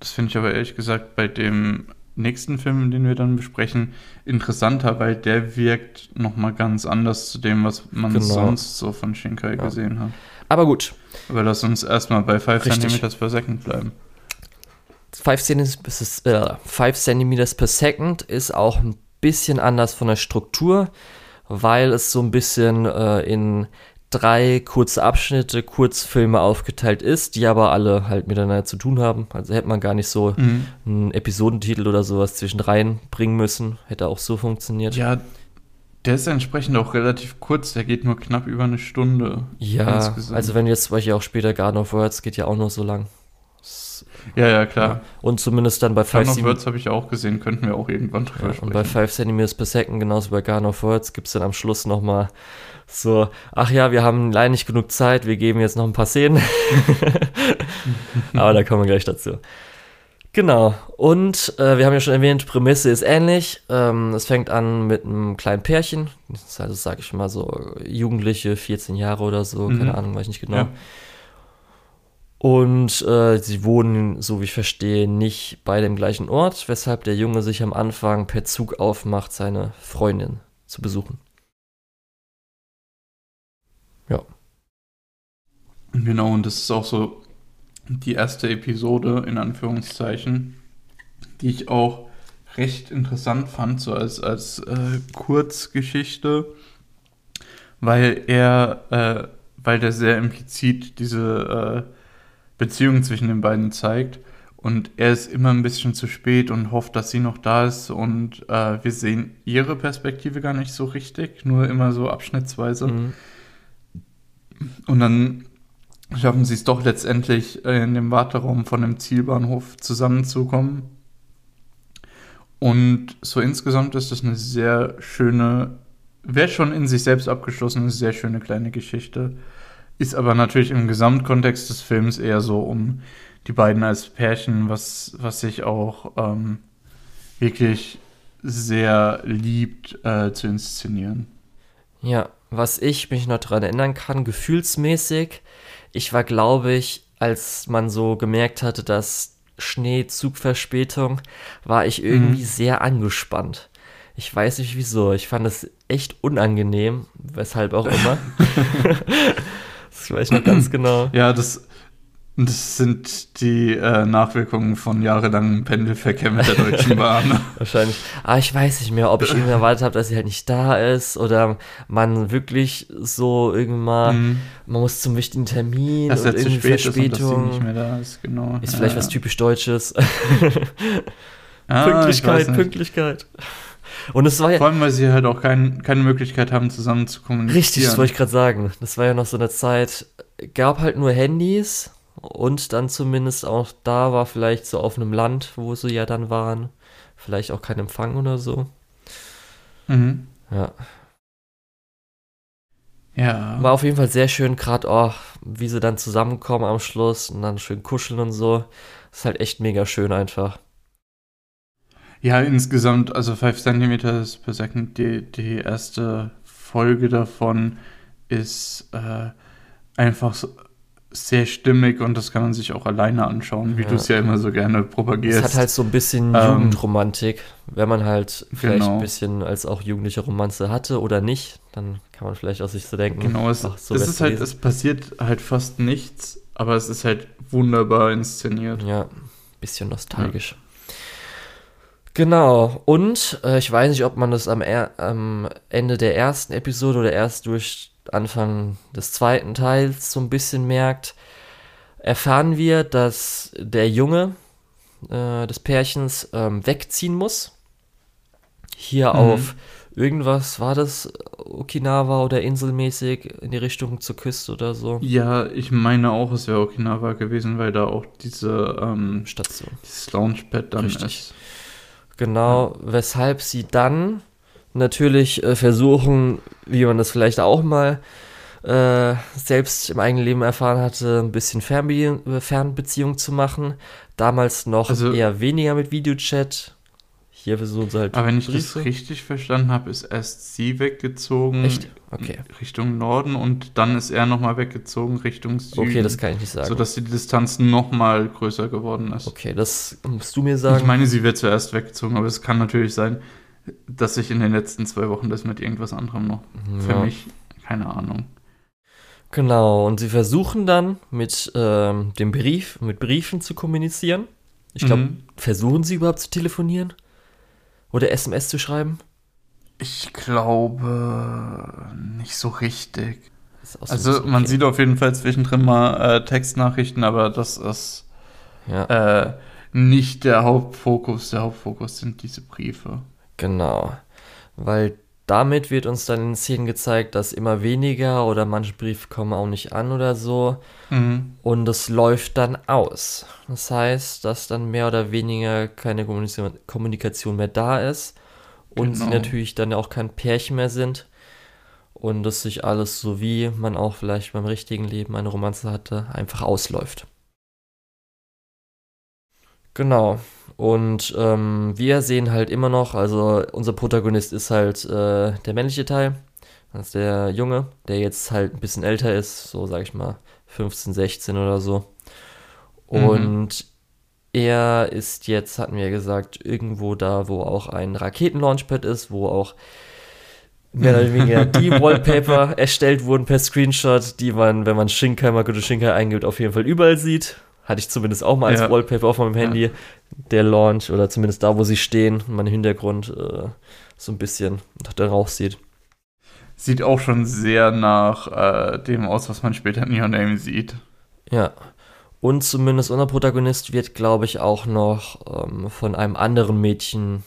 das finde ich aber ehrlich gesagt bei dem nächsten Film, den wir dann besprechen, interessanter, weil der wirkt nochmal ganz anders zu dem, was man Genau. sonst so von Shinkai Ja. gesehen hat. Aber gut, Aber lass uns erstmal bei 5 Richtig. cm per Second bleiben. 5 cm, äh, 5 cm per second ist auch ein bisschen anders von der Struktur, weil es so ein bisschen äh, in drei kurze Abschnitte, Kurzfilme aufgeteilt ist, die aber alle halt miteinander zu tun haben. Also hätte man gar nicht so Mhm. einen Episodentitel oder sowas zwischen rein bringen müssen. Hätte auch so funktioniert. Ja, der ist entsprechend auch relativ kurz, der geht nur knapp über eine Stunde. Ja, also wenn jetzt zum Beispiel auch später Garden of Words geht ja auch nur so lang. Ja, ja, klar. Ja. Und zumindest dann bei Fun 5 of cm Words habe ich auch gesehen, könnten wir auch irgendwann drüber Ja, und sprechen. bei 5 cm per second, genauso bei Garden of Words, gibt es dann am Schluss nochmal so, ach ja, wir haben leider nicht genug Zeit, wir geben jetzt noch ein paar Szenen. Aber da kommen wir gleich dazu. Genau, und äh, wir haben ja schon erwähnt, Prämisse ist ähnlich. Ähm, es fängt an mit einem kleinen Pärchen, das ist also, sag ich mal, so Jugendliche, 14 Jahre oder so, Mhm. keine Ahnung, weiß ich nicht genau. Ja. Und äh, sie wohnen, so wie ich verstehe, nicht bei dem gleichen Ort, weshalb der Junge sich am Anfang per Zug aufmacht, seine Freundin zu besuchen. Genau, und das ist auch so die erste Episode, in Anführungszeichen, die ich auch recht interessant fand, so als, als äh, Kurzgeschichte, weil er, äh, weil der sehr implizit diese äh, Beziehung zwischen den beiden zeigt. Und er ist immer ein bisschen zu spät und hofft, dass sie noch da ist. Und äh, wir sehen ihre Perspektive gar nicht so richtig, nur immer so abschnittsweise. Mhm. Und dann schaffen sie es doch letztendlich äh, in dem Warteraum von dem Zielbahnhof zusammenzukommen. Und so insgesamt ist das eine sehr schöne, wäre schon in sich selbst abgeschlossen, eine sehr schöne kleine Geschichte. Ist aber natürlich im Gesamtkontext des Films eher so um die beiden als Pärchen, was, was sich auch ähm, wirklich sehr liebt äh, zu inszenieren. Ja, was ich mich noch daran erinnern kann, gefühlsmäßig, ich war, glaube ich, als man so gemerkt hatte, dass Schneezugverspätung, war ich irgendwie mhm. sehr angespannt. Ich weiß nicht wieso. Ich fand es echt unangenehm, weshalb auch immer. das weiß ich noch ganz genau. Ja, das, das sind die äh, Nachwirkungen von jahrelangem Pendelverkehr mit der Deutschen Bahn. Wahrscheinlich. Aber ich weiß nicht mehr, ob ich irgendwie erwartet habe, dass sie halt nicht da ist oder man wirklich so irgendwann, mhm. man muss zum wichtigen Termin dass und irgendwie Verspätung. Ist nicht mehr da ist, genau. Ist ja, vielleicht was typisch Deutsches. ah, Pünktlichkeit, Pünktlichkeit. Und es war ja. Vor allem, weil sie halt auch kein, keine Möglichkeit haben, zusammen zu kommunizieren. Richtig, das wollte ich gerade sagen. Das war ja noch so eine Zeit, gab halt nur Handys und dann zumindest auch da war vielleicht so auf einem Land, wo sie ja dann waren, vielleicht auch kein Empfang oder so. Mhm. Ja. Ja. War auf jeden Fall sehr schön, gerade oh, wie sie dann zusammenkommen am Schluss und dann schön kuscheln und so. Ist halt echt mega schön einfach. Ja, insgesamt, also 5 cm per Second, die, die erste Folge davon ist äh, einfach so, sehr stimmig und das kann man sich auch alleine anschauen, wie ja. du es ja immer so gerne propagierst. Es hat halt so ein bisschen ähm, Jugendromantik, wenn man halt vielleicht genau. ein bisschen als auch jugendliche Romanze hatte oder nicht, dann kann man vielleicht aus sich so denken. Genau, es, ach, so es ist halt, es passiert halt fast nichts, aber es ist halt wunderbar inszeniert. Ja, bisschen nostalgisch. Ja. Genau, und äh, ich weiß nicht, ob man das am, er am Ende der ersten Episode oder erst durch Anfang des zweiten Teils so ein bisschen merkt, erfahren wir, dass der Junge äh, des Pärchens ähm, wegziehen muss. Hier mhm. auf irgendwas, war das Okinawa oder inselmäßig in die Richtung zur Küste oder so? Ja, ich meine auch, es wäre Okinawa gewesen, weil da auch diese ähm, Station, dieses Launchpad dann Richtig. ist. Genau, weshalb sie dann natürlich äh, versuchen, wie man das vielleicht auch mal äh, selbst im eigenen Leben erfahren hatte, ein bisschen Fernbe Fernbeziehung zu machen. Damals noch also, eher weniger mit Videochat. Hier versuchen sie halt. Aber wenn ich Briefe. das richtig verstanden habe, ist erst sie weggezogen Echt? Okay. Richtung Norden und dann ist er nochmal weggezogen Richtung Süden. Okay, das kann ich nicht sagen. Sodass die Distanz nochmal größer geworden ist. Okay, das musst du mir sagen. Ich meine, sie wird zuerst weggezogen, aber es kann natürlich sein, dass sich in den letzten zwei Wochen das mit irgendwas anderem noch. Ja. Für mich, keine Ahnung. Genau, und sie versuchen dann mit ähm, dem Brief, mit Briefen zu kommunizieren. Ich glaube, mhm. versuchen sie überhaupt zu telefonieren? Oder SMS zu schreiben? Ich glaube nicht so richtig. Also okay. man sieht auf jeden Fall zwischendrin mal äh, Textnachrichten, aber das ist ja. äh, nicht der Hauptfokus. Der Hauptfokus sind diese Briefe. Genau. Weil damit wird uns dann in Szenen gezeigt, dass immer weniger oder manche Briefe kommen auch nicht an oder so. Mhm. Und es läuft dann aus. Das heißt, dass dann mehr oder weniger keine Kommunikation mehr da ist und genau. sie natürlich dann auch kein Pärchen mehr sind. Und dass sich alles so wie man auch vielleicht beim richtigen Leben eine Romanze hatte, einfach ausläuft. Genau. Und ähm, wir sehen halt immer noch, also unser Protagonist ist halt äh, der männliche Teil. Das ist der Junge, der jetzt halt ein bisschen älter ist, so sag ich mal 15, 16 oder so. Mhm. Und mhm. Er ist jetzt, hatten wir ja gesagt, irgendwo da, wo auch ein Raketenlaunchpad ist, wo auch mehr oder weniger die Wallpaper erstellt wurden per Screenshot, die man, wenn man Shinkai Makoto Shinkai eingibt, auf jeden Fall überall sieht. Hatte ich zumindest auch mal als Ja. Wallpaper auf meinem Handy. Der Launch oder zumindest da, wo sie stehen, mein Hintergrund äh, so ein bisschen nach der Rauch sieht. Sieht auch schon sehr nach äh, dem aus, was man später in Your Name sieht. Ja. Und zumindest unser Protagonist wird, glaube ich, auch noch ähm, von einem anderen Mädchen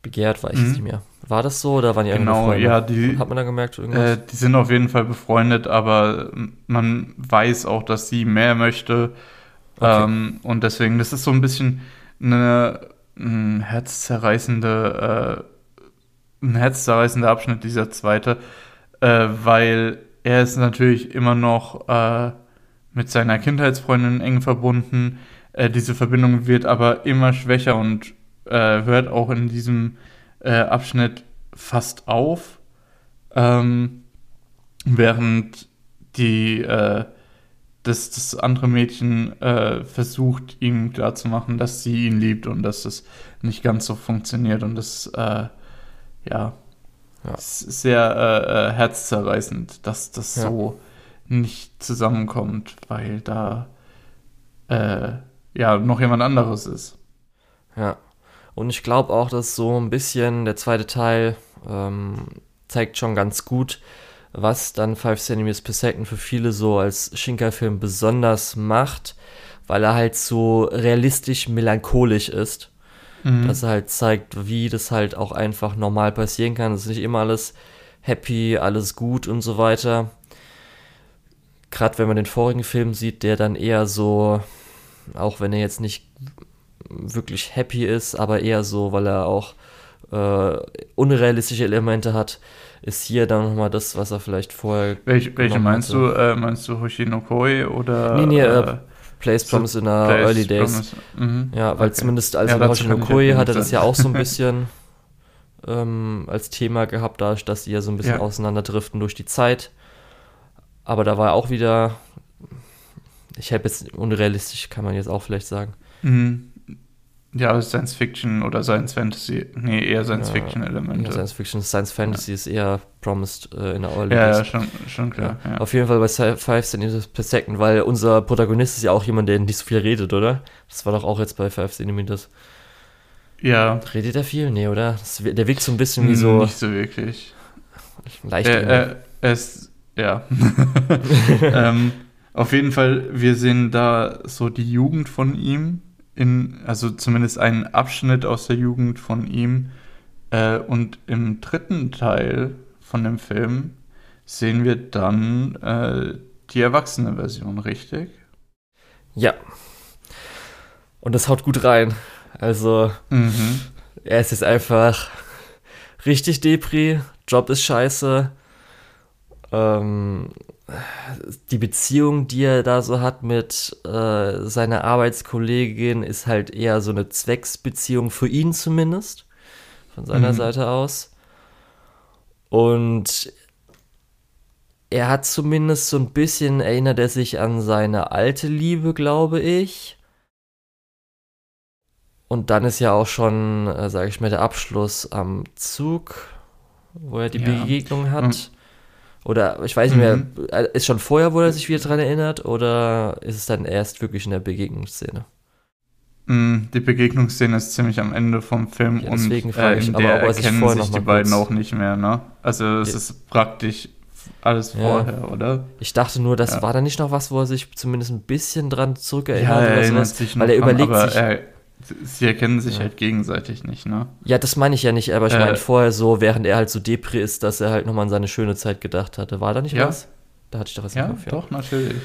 begehrt, weiß ich Mhm. nicht mehr. War das so oder waren die Genau, Freunde? ja, die, Hat man da gemerkt äh, die sind auf jeden Fall befreundet, aber man weiß auch, dass sie mehr möchte. Okay. Ähm, und deswegen, das ist so ein bisschen eine, ein herzzerreißende, äh, ein herzzerreißender Abschnitt, dieser zweite, äh, weil er ist natürlich immer noch äh, mit seiner Kindheitsfreundin eng verbunden. Äh, diese Verbindung wird aber immer schwächer und äh, hört auch in diesem äh, Abschnitt fast auf, ähm, während die äh, das, das andere Mädchen äh, versucht, ihm klarzumachen, dass sie ihn liebt und dass das nicht ganz so funktioniert und das, äh, ja, Ja. sehr äh, herzzerreißend, dass das Ja. so nicht zusammenkommt, weil da äh, ja noch jemand anderes ist. Ja. Und ich glaube auch, dass so ein bisschen der zweite Teil ähm, zeigt schon ganz gut, was dann 5 cm per Second für viele so als Shinkai-Film besonders macht, weil er halt so realistisch melancholisch ist. Mhm. Dass er halt zeigt, wie das halt auch einfach normal passieren kann. Es ist nicht immer alles happy, alles gut und so weiter. Gerade wenn man den vorigen Film sieht, der dann eher so, auch wenn er jetzt nicht wirklich happy ist, aber eher so, weil er auch äh, unrealistische Elemente hat, ist hier dann nochmal das, was er vielleicht vorher. Welche, welche meinst hatte. du? Äh, meinst du Hoshino-Koi oder? Nee, nee, äh, äh, Place so Promise in the Place Early Days. Mhm. Ja, weil Okay. zumindest also Ja, in dazu kann ich Hoshinokoi auf hat er jeden das ja auch so ein bisschen ähm, als Thema gehabt, dadurch, dass die ja so ein bisschen Ja. auseinanderdriften durch die Zeit. Aber da war auch wieder, ich habe jetzt unrealistisch, kann man jetzt auch vielleicht sagen. Mhm. Ja, Science Fiction oder Science Fantasy. Nee, eher Science Fiction Elemente. Ja, Science Fiction, Science Fantasy ist eher promised äh, in der Early Ja, ja, schon, schon klar. Ja. Auf jeden Fall bei 5 cm per second, weil unser Protagonist ist ja auch jemand, der nicht so viel redet, oder? Das war doch auch jetzt bei 5 cm. ja. Redet er viel? Nee, oder? Das, der wirkt so ein bisschen wie so Nicht so wirklich. leicht. Er, er, er ist, ja. ähm, auf jeden Fall, wir sehen da so die Jugend von ihm, in, also zumindest einen Abschnitt aus der Jugend von ihm. Äh, und im dritten Teil von dem Film sehen wir dann äh, die erwachsene Version, richtig? Ja. Und das haut gut rein. Also, Mhm. er ist jetzt einfach richtig Depri, Job ist scheiße. Ähm, die Beziehung, die er da so hat mit äh, seiner Arbeitskollegin, ist halt eher so eine Zwecksbeziehung für ihn zumindest. Von seiner Mhm. Seite aus. Und er hat zumindest so ein bisschen, erinnert er sich an seine alte Liebe, glaube ich. Und dann ist ja auch schon, äh, sage ich mal, der Abschluss am Zug, wo er die Ja. Begegnung hat. Mhm. Oder ich weiß nicht mehr, Mhm. äh, ist schon vorher, wo er sich wieder dran erinnert, oder ist es dann erst wirklich in der Begegnungsszene? Mm, Die Begegnungsszene ist ziemlich am Ende vom Film Ja, und äh, in aber der er sich erkennen sich die beiden kurz- auch nicht mehr, ne? Also es Ja. ist praktisch alles Ja. vorher, oder? Ich dachte nur, das war da nicht noch was, wo er sich zumindest ein bisschen dran zurückerinnert Ja, er oder sowas. sich weil er dran, überlegt aber sich. Er, sie erkennen sich Ja. halt gegenseitig nicht, ne? Ja, das meine ich ja nicht, aber ich Äh, meine vorher so, während er halt so Depri ist, dass er halt nochmal an seine schöne Zeit gedacht hatte. War da nicht Ja. was? Da hatte ich doch was Ja, im Kopf, doch, natürlich.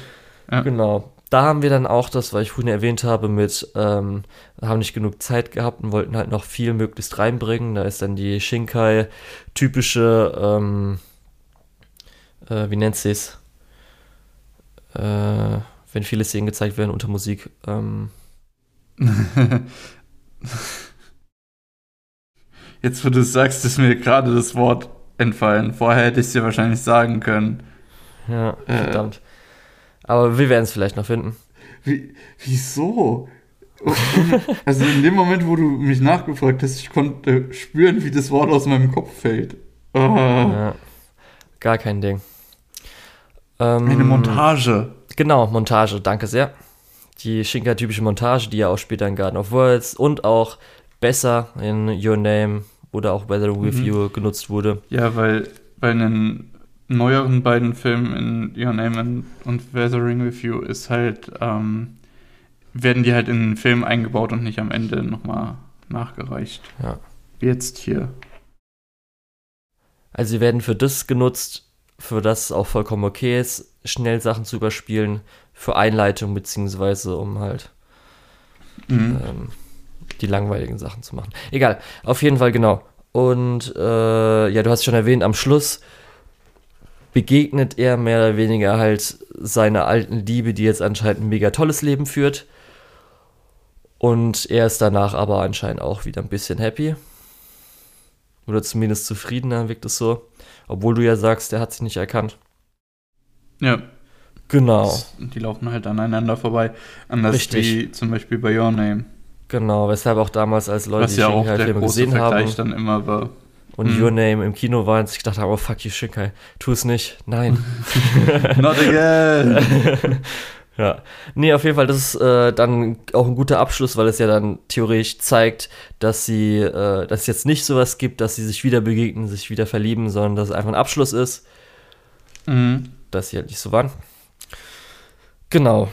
Ja. Genau. Da haben wir dann auch das, was ich vorhin erwähnt habe, mit, ähm, haben nicht genug Zeit gehabt und wollten halt noch viel möglichst reinbringen. Da ist dann die Shinkai typische, ähm, äh, wie nennt sie es? Äh, wenn viele Szenen gezeigt werden unter Musik. Ähm, Jetzt, wo du es sagst, ist mir gerade das Wort entfallen. Vorher hätte ich es dir wahrscheinlich sagen können. ja, Äh. verdammt. Aber wir werden es vielleicht noch finden. Wie, wieso? Also in dem Moment, wo du mich nachgefragt hast, ich konnte spüren, wie das Wort aus meinem Kopf fällt. Ah, Ja, gar kein Ding. Ähm, Eine Montage. Genau, Montage, danke sehr. Die Shinkai-typische Montage, die ja auch später in Garden of Worlds und auch besser in Your Name oder auch Weathering With mhm. You genutzt wurde. Ja, weil bei den neueren beiden Filmen in Your Name und Weathering With You ist halt, ähm, werden die halt in den Film eingebaut und nicht am Ende nochmal nachgereicht. Ja. Wie jetzt hier. Also sie werden für das genutzt, für das es auch vollkommen okay ist, schnell Sachen zu überspielen, für Einleitung, beziehungsweise um halt mhm. ähm, die langweiligen Sachen zu machen. Egal, auf jeden Fall genau. Und äh, ja, du hast schon erwähnt, am Schluss begegnet er mehr oder weniger halt seiner alten Liebe, die jetzt anscheinend ein mega tolles Leben führt. Und er ist danach aber anscheinend auch wieder ein bisschen happy. Oder zumindest zufriedener, wirkt es so. Obwohl du ja sagst, er hat sich nicht erkannt. Ja. Genau. die laufen halt aneinander vorbei. Anders Richtig. wie zum Beispiel bei Your Name. Genau, weshalb auch damals, als Leute Was die ja Shinkai-Filme gesehen Vergleich haben. dann immer war. Und hm. Your Name im Kino waren, sich gedacht haben, oh fuck you Shinkai, tu es nicht, nein. Not again. ja. Nee, auf jeden Fall, das ist äh, dann auch ein guter Abschluss, weil es ja dann theoretisch zeigt, dass sie, äh, dass es jetzt nicht sowas gibt, dass sie sich wieder begegnen, sich wieder verlieben, sondern dass es einfach ein Abschluss ist. Mhm. Dass sie halt nicht so waren. Genau.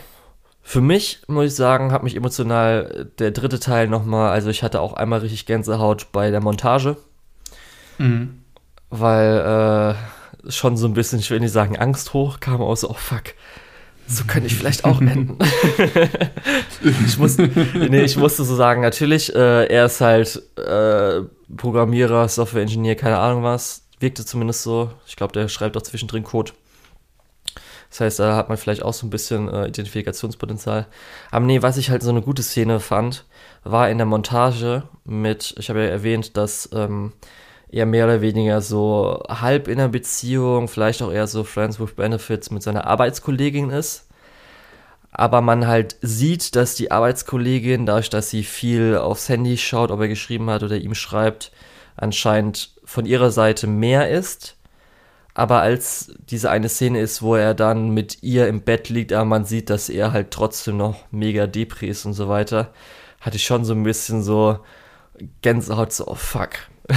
Für mich, muss ich sagen, hat mich emotional der dritte Teil nochmal, also ich hatte auch einmal richtig Gänsehaut bei der Montage. Mhm. Weil äh, schon so ein bisschen, ich will nicht sagen, Angst hochkam aus, oh fuck, so könnte ich vielleicht auch enden. ich, muss, nee, ich musste so sagen, natürlich, äh, er ist halt äh, Programmierer, Software-Ingenieur, keine Ahnung was, wirkte zumindest so. Ich glaube, der schreibt auch zwischendrin Code. Das heißt, da hat man vielleicht auch so ein bisschen äh, Identifikationspotenzial. Aber nee, was ich halt so eine gute Szene fand, war in der Montage mit, ich habe ja erwähnt, dass ähm, er mehr oder weniger so halb in einer Beziehung, vielleicht auch eher so Friends with Benefits mit seiner Arbeitskollegin ist. Aber man halt sieht, dass die Arbeitskollegin, dadurch, dass sie viel aufs Handy schaut, ob er geschrieben hat oder ihm schreibt, anscheinend von ihrer Seite mehr ist aber als diese eine Szene ist, wo er dann mit ihr im Bett liegt, aber man sieht, dass er halt trotzdem noch mega Depri ist und so weiter, hatte ich schon so ein bisschen so Gänsehaut, so, oh fuck.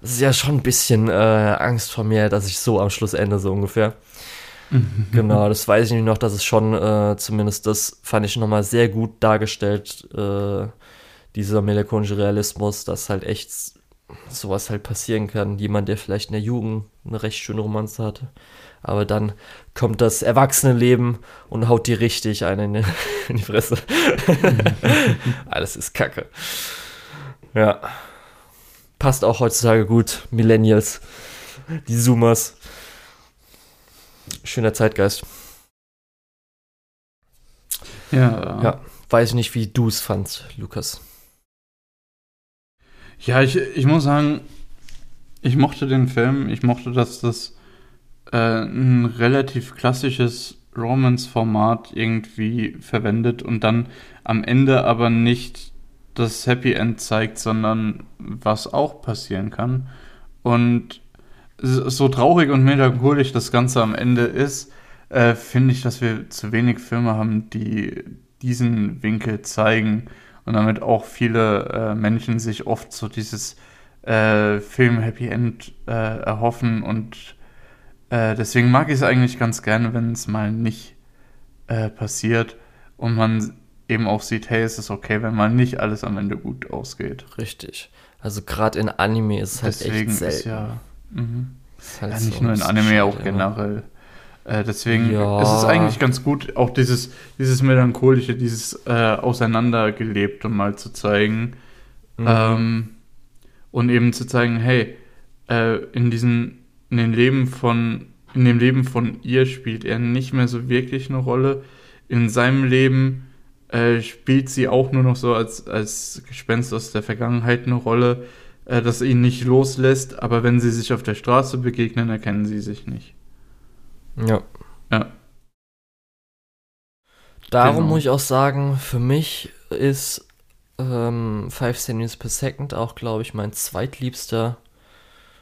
das ist ja schon ein bisschen äh, Angst vor mir, dass ich so am Schluss ende, so ungefähr. genau, das weiß ich nicht noch, dass es schon, äh, zumindest das fand ich nochmal sehr gut dargestellt, äh, dieser melancholische Realismus, dass halt echt sowas halt passieren kann. Jemand, der vielleicht in der Jugend eine recht schöne Romanze hatte. Aber dann kommt das Erwachsenenleben und haut die richtig einen in, in die Fresse. Alles ist Kacke. Ja. Passt auch heutzutage gut. Millennials. Die Zoomers. Schöner Zeitgeist. Ja. Ja. Weiß ich nicht, wie du es fandst, Lukas. Ja, ich, ich muss sagen, ich mochte den Film. Ich mochte, dass das äh, ein relativ klassisches Romance-Format irgendwie verwendet und dann am Ende aber nicht das Happy End zeigt, sondern was auch passieren kann. Und so traurig und melancholisch das Ganze am Ende ist, äh, finde ich, dass wir zu wenig Filme haben, die diesen Winkel zeigen und damit auch viele äh, Menschen sich oft so dieses äh, Film-Happy End äh, erhoffen und äh, deswegen mag ich es eigentlich ganz gerne, wenn es mal nicht äh, passiert und man eben auch sieht, hey, es ist okay, wenn mal nicht alles am Ende gut ausgeht. Richtig. Also gerade in Anime ist es halt deswegen echt selten. Ist ja, mh. ist halt ja, nicht so nur in Anime, schade, auch generell. Äh, deswegen ja. ist es eigentlich ganz gut, auch dieses, dieses melancholische, dieses äh, Auseinandergelebte mal zu zeigen. Mhm. Ähm, und eben zu zeigen, hey, äh, in diesen, in den Leben von, in dem Leben von ihr spielt er nicht mehr so wirklich eine Rolle. In seinem Leben äh, spielt sie auch nur noch so als, als Gespenst aus der Vergangenheit eine Rolle, äh, das ihn nicht loslässt, aber wenn sie sich auf der Straße begegnen, erkennen sie sich nicht. Ja. Ja. Darum genau. muss ich auch sagen, für mich ist ähm, Five Centimeters per Second auch, glaube ich, mein zweitliebster,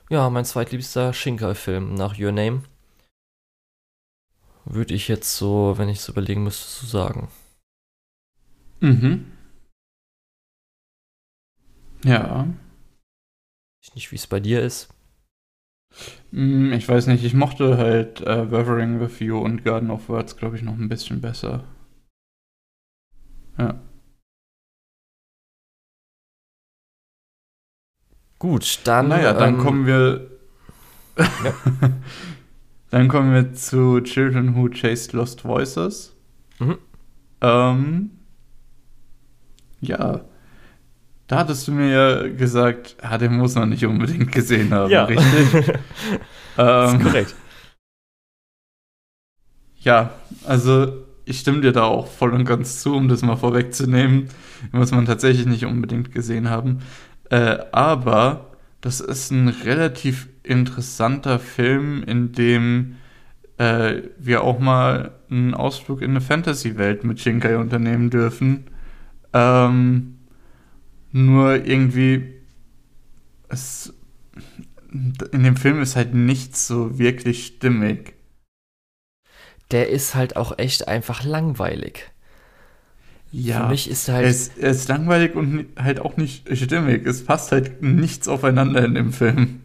ja, mein zweitliebster Shinkai-Film nach Your Name. Würde ich jetzt so, wenn ich es überlegen müsste, so sagen. Mhm. Ja. Ich weiß nicht, wie es bei dir ist. Hm, Ich weiß nicht, ich mochte halt äh, Weathering with You und Garden of Words, glaube ich, noch ein bisschen besser. Ja. Gut, dann. naja, dann ähm, kommen wir. dann kommen wir zu Children Who Chased Lost Voices. Mhm. Ähm, ja. Da hattest du mir ja gesagt, ah, den muss man nicht unbedingt gesehen haben, Ja. richtig? Das ähm, ist korrekt. Ja, also ich stimme dir da auch voll und ganz zu, um das mal vorwegzunehmen. Muss man tatsächlich nicht unbedingt gesehen haben. Äh, aber das ist ein relativ interessanter Film, in dem äh, wir auch mal einen Ausflug in eine Fantasy-Welt mit Shinkai unternehmen dürfen. Ähm, nur irgendwie, es, in dem Film ist halt nichts so wirklich stimmig. Der ist halt auch echt einfach langweilig. Ja, Für mich ist er halt. er ist, er ist langweilig und halt auch nicht stimmig. Es passt halt nichts aufeinander in dem Film.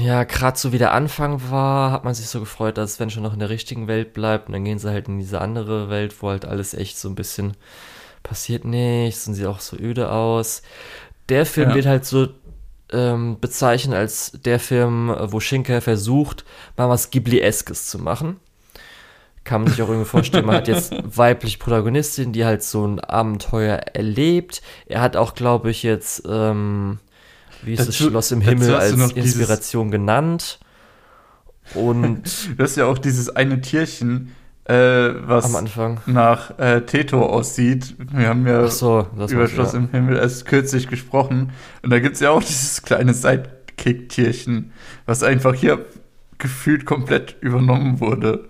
Ja, gerade so wie der Anfang war, hat man sich so gefreut, dass Sven schon noch in der richtigen Welt bleibt. Und dann gehen sie halt in diese andere Welt, wo halt alles echt so ein bisschen passiert nichts und sieht auch so öde aus. Der Film Ja. wird halt so ähm, bezeichnet als der Film, wo Shinkai versucht, mal was Ghibli-eskes zu machen. Kann man sich auch irgendwie vorstellen, man hat jetzt weibliche Protagonistin, die halt so ein Abenteuer erlebt. Er hat auch, glaube ich, jetzt, ähm, wie ist es, Dazu- Schloss im Himmel als Inspiration genannt. Und Du hast ja auch dieses eine Tierchen, äh, was nach äh, Teto aussieht. Wir haben ja so, das über Schloss ja. im Himmel erst kürzlich gesprochen. Und da gibt es ja auch dieses kleine Sidekick-Tierchen, was einfach hier gefühlt komplett übernommen wurde.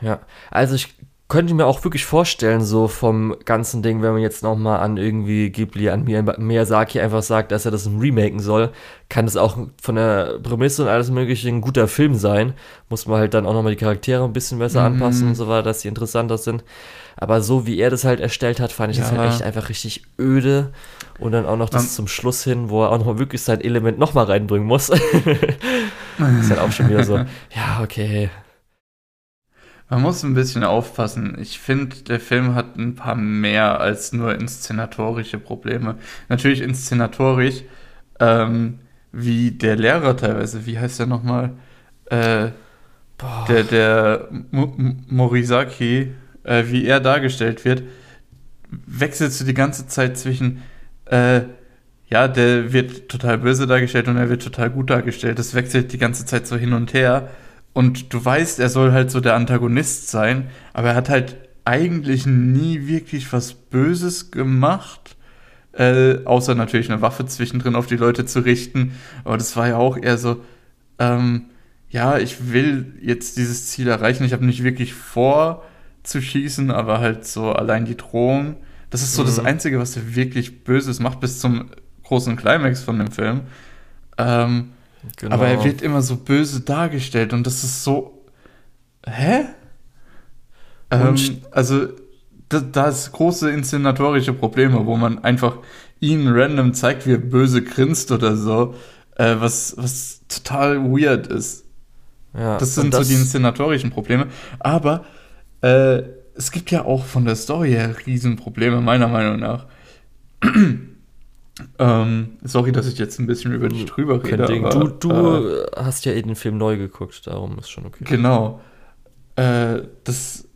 Ja, also ich könnte mir auch wirklich vorstellen, so vom ganzen Ding, wenn man jetzt nochmal an irgendwie Ghibli, an Miya- Miyazaki einfach sagt, dass er das remaken soll, kann das auch von der Prämisse und alles mögliche ein guter Film sein. Muss man halt dann auch nochmal die Charaktere ein bisschen besser Mhm. anpassen und so weiter, dass sie interessanter sind. Aber so wie er das halt erstellt hat, fand ich das Ja. halt echt einfach richtig öde. Und dann auch noch das Man- zum Schluss hin, wo er auch nochmal wirklich sein Element nochmal reinbringen muss. ist halt auch schon wieder so, ja, okay. Man muss ein bisschen aufpassen. Ich finde, der Film hat ein paar mehr als nur inszenatorische Probleme. Natürlich inszenatorisch, ähm, wie der Lehrer teilweise, wie heißt der nochmal? Äh, Boah. der, der M- Morisaki, äh, wie er dargestellt wird, wechselst du die ganze Zeit zwischen, äh, ja, der wird total böse dargestellt und er wird total gut dargestellt. Das wechselt die ganze Zeit so hin und her. Und du weißt, er soll halt so der Antagonist sein, aber er hat halt eigentlich nie wirklich was Böses gemacht. Äh, außer natürlich eine Waffe zwischendrin auf die Leute zu richten. Aber das war ja auch eher so, ähm, ja, ich will jetzt dieses Ziel erreichen. Ich habe nicht wirklich vor zu schießen, aber halt so allein die Drohung. Das ist so das Mhm. Einzige, was er wirklich Böses macht, bis zum großen Climax von dem Film. Ähm, Genau. Aber er wird immer so böse dargestellt und das ist so. Hä? Ähm, also, da, da ist große inszenatorische Probleme, wo man einfach ihn random zeigt, wie er böse grinst oder so, äh, was, was total weird ist. Ja, Das sind so die inszenatorischen Probleme. Aber äh, es gibt ja auch von der Story her Riesenprobleme, meiner Meinung nach. ähm, sorry, dass ich jetzt ein bisschen über dich drüber Kein rede. Aber, Du, äh, du hast ja eh den Film neu geguckt, darum ist schon okay. Genau. Äh, das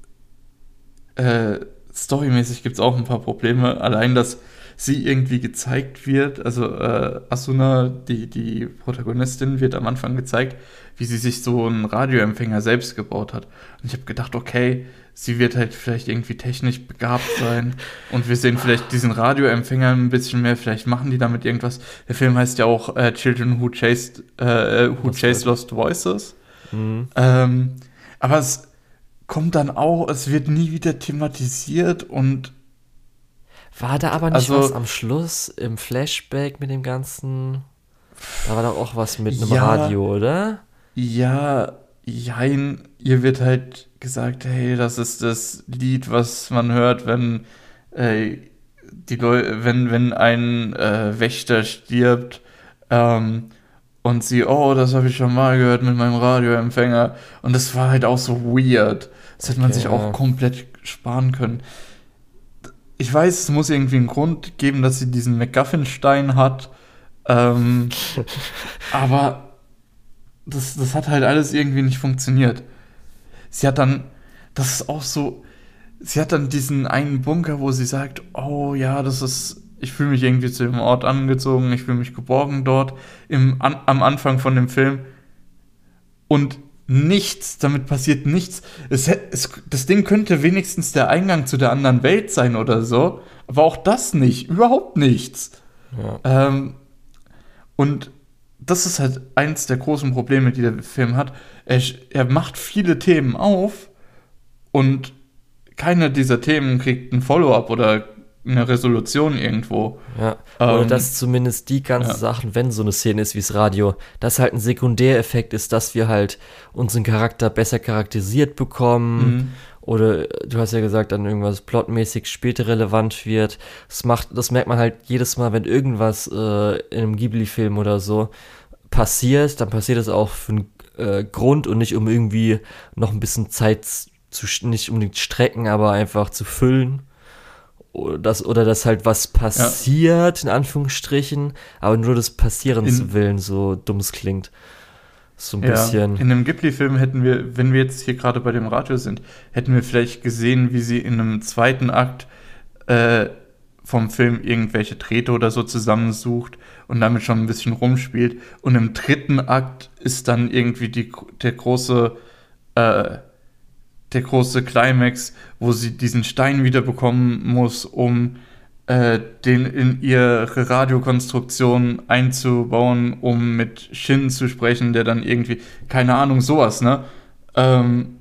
äh, storymäßig gibt es auch ein paar Probleme. Allein, dass sie irgendwie gezeigt wird, also äh, Asuna, die, die Protagonistin, wird am Anfang gezeigt, wie sie sich so einen Radioempfänger selbst gebaut hat. Und ich habe gedacht, okay, sie wird halt vielleicht irgendwie technisch begabt sein und wir sehen vielleicht diesen Radioempfänger ein bisschen mehr, vielleicht machen die damit irgendwas. Der Film heißt ja auch äh, Children Who Chased, äh, Who Lost Chased Lost Voices. Mhm. Ähm, aber es kommt dann auch, es wird nie wieder thematisiert und War da aber nicht Also- was am Schluss im Flashback mit dem ganzen. Da war doch auch was mit einem Ja. Radio, oder? ja, jein, ihr wird halt gesagt, hey, das ist das Lied, was man hört, wenn äh, die Leute, wenn, wenn ein äh, Wächter stirbt, ähm, und sie, oh, das habe ich schon mal gehört mit meinem Radioempfänger. Und das war halt auch so weird. Das hätte man okay, sich auch komplett sparen können. Ich weiß, es muss irgendwie einen Grund geben, dass sie diesen McGuffin-Stein hat. Ähm, aber das, das hat halt alles irgendwie nicht funktioniert. Sie hat dann, das ist auch so, sie hat dann diesen einen Bunker, wo sie sagt, oh ja, das ist ich fühle mich irgendwie zu dem Ort angezogen, ich fühle mich geborgen dort im, an, am Anfang von dem Film. Und nichts, damit passiert nichts. Es, es, das Ding könnte wenigstens der Eingang zu der anderen Welt sein oder so, aber auch das nicht, überhaupt nichts. Ja. Ähm, und das ist halt eins der großen Probleme, die der Film hat. Er, er macht viele Themen auf und keiner dieser Themen kriegt ein Follow-up oder eine Resolution irgendwo. Ja. Oder ähm, dass zumindest die ganzen ja. Sachen, wenn so eine Szene ist wie das Radio, dass halt ein Sekundäreffekt ist, dass wir halt unseren Charakter besser charakterisiert bekommen. Mhm. Oder du hast ja gesagt, dann irgendwas plotmäßig später relevant wird. Das macht, das merkt man halt jedes Mal, wenn irgendwas äh, in einem Ghibli-Film oder so passiert, dann passiert das auch für einen äh, Grund und nicht um irgendwie noch ein bisschen Zeit zu, nicht unbedingt strecken, aber einfach zu füllen das, oder dass halt was passiert, ja. in Anführungsstrichen, aber nur des Passierens in, willen so dumm es klingt. So ein ja, bisschen. In einem Ghibli-Film hätten wir, wenn wir jetzt hier gerade bei dem Radio sind, hätten wir vielleicht gesehen, wie sie in einem zweiten Akt äh, vom Film irgendwelche Drähte oder so zusammensucht und damit schon ein bisschen rumspielt. Und im dritten Akt ist dann irgendwie die, der große äh, der große Climax, wo sie diesen Stein wiederbekommen muss, um äh, den in ihre Radiokonstruktion einzubauen, um mit Shin zu sprechen, der dann irgendwie, keine Ahnung, sowas, ne? Ähm,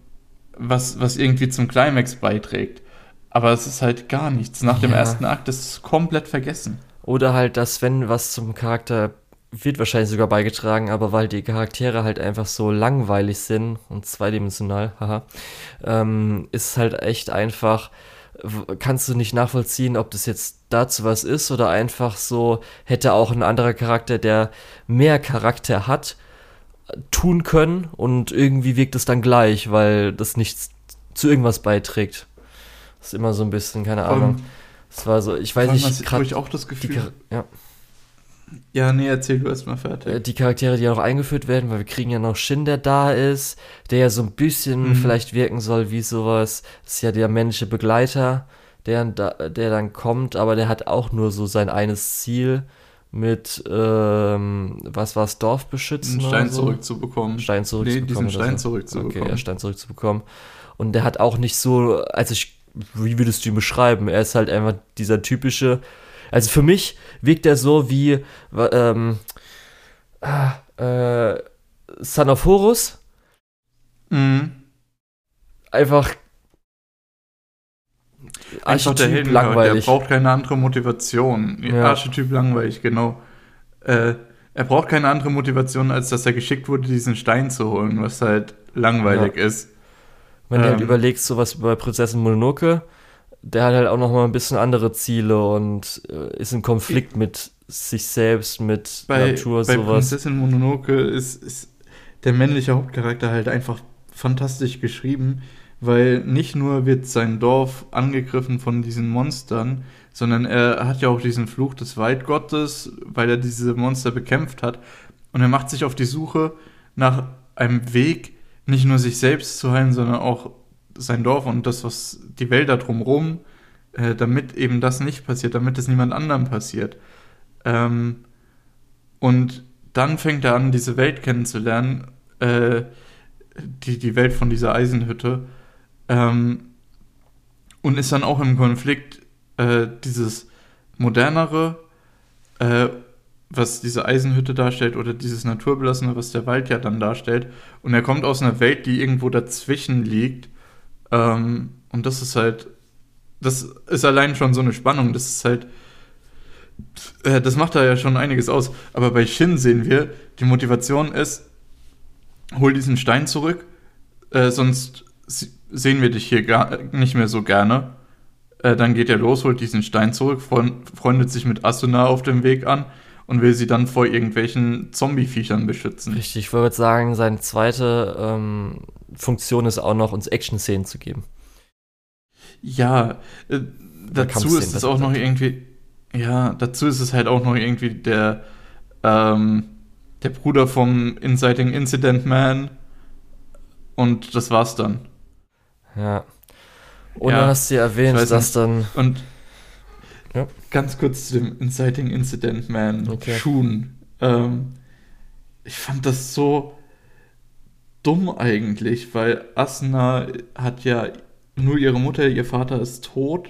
was, was irgendwie zum Climax beiträgt. Aber es ist halt gar nichts. Nach dem ersten Akt ist es komplett vergessen. Oder halt, dass wenn was zum Charakter wird wahrscheinlich sogar beigetragen, aber weil die Charaktere halt einfach so langweilig sind und zweidimensional, haha, ähm, ist halt echt einfach, kannst du nicht nachvollziehen, ob das jetzt dazu was ist oder einfach so hätte auch ein anderer Charakter, der mehr Charakter hat, tun können und irgendwie wirkt es dann gleich, weil das nichts zu irgendwas beiträgt. Das ist immer so ein bisschen, keine Ahnung. Es war so, ich weiß nicht, gerade ich auch das Gefühl, die, ja. Ja, nee, erzähl du erstmal fertig. Äh, die Charaktere, die ja noch eingeführt werden, weil wir kriegen ja noch Shin, der da ist, der ja so ein bisschen mhm. vielleicht wirken soll wie sowas. Das ist ja der männliche Begleiter, der, der dann kommt, aber der hat auch nur so sein eines Ziel mit, ähm, was war es, Dorf beschützen? Einen Stein so? zurückzubekommen. Stein zurückzubekommen. Nee, diesen Stein zurückzubekommen. Okay, ja, Stein zurückzubekommen. Und der hat auch nicht so, also ich, wie würdest du ihn beschreiben? Er ist halt einfach dieser typische, also für mich wirkt er so wie ähm, äh, Son of Horus. Mhm. Einfach Einfach der Helden, langweilig. Der braucht keine andere Motivation. Ja. Archetyp langweilig, genau. Äh, er braucht keine andere Motivation, als dass er geschickt wurde, diesen Stein zu holen, was halt langweilig ja. ist. Wenn ähm, du halt ähm. überlegst, sowas bei Prinzessin Mononoke, der hat halt auch noch mal ein bisschen andere Ziele und äh, ist in Konflikt mit sich selbst, mit bei, Natur, bei sowas. Prinzessin Mononoke ist, ist der männliche Hauptcharakter halt einfach fantastisch geschrieben, weil nicht nur wird sein Dorf angegriffen von diesen Monstern, sondern er hat ja auch diesen Fluch des Waldgottes, weil er diese Monster bekämpft hat. Und er macht sich auf die Suche nach einem Weg, nicht nur sich selbst zu heilen, sondern auch sein Dorf und das, was die Wälder drumherum, äh, damit eben das nicht passiert, damit es niemand anderem passiert. Ähm, und dann fängt er an, diese Welt kennenzulernen, äh, die, die Welt von dieser Eisenhütte, ähm, und ist dann auch im Konflikt äh, dieses modernere, äh, was diese Eisenhütte darstellt, oder dieses naturbelassene, was der Wald ja dann darstellt. Und er kommt aus einer Welt, die irgendwo dazwischen liegt ähm, und das ist halt, das ist allein schon so eine Spannung. Das ist halt, äh, das macht da ja schon einiges aus. Aber bei Shin sehen wir, die Motivation ist, hol diesen Stein zurück äh, sonst sehen wir dich hier gar nicht mehr so gerne. Äh, dann geht er los, holt diesen Stein zurück, freundet sich mit Asuna auf dem Weg an und will sie dann vor irgendwelchen Zombie-Viechern beschützen. Richtig, ich würde sagen, seine zweite ähm, Funktion ist auch noch, uns Action-Szenen zu geben. Ja, äh, dazu ist es auch noch irgendwie, ja, dazu ist es halt auch noch irgendwie der, ähm, der Bruder vom Inciting Incident Man und das war's dann. Ja. Und ja, dann hast du ja erwähnt, dass dann. Und ja. ganz kurz zu dem Inciting Incident Man, okay. Shun. Ähm, ich fand das so dumm eigentlich, weil Asuna hat ja nur ihre Mutter, ihr Vater ist tot.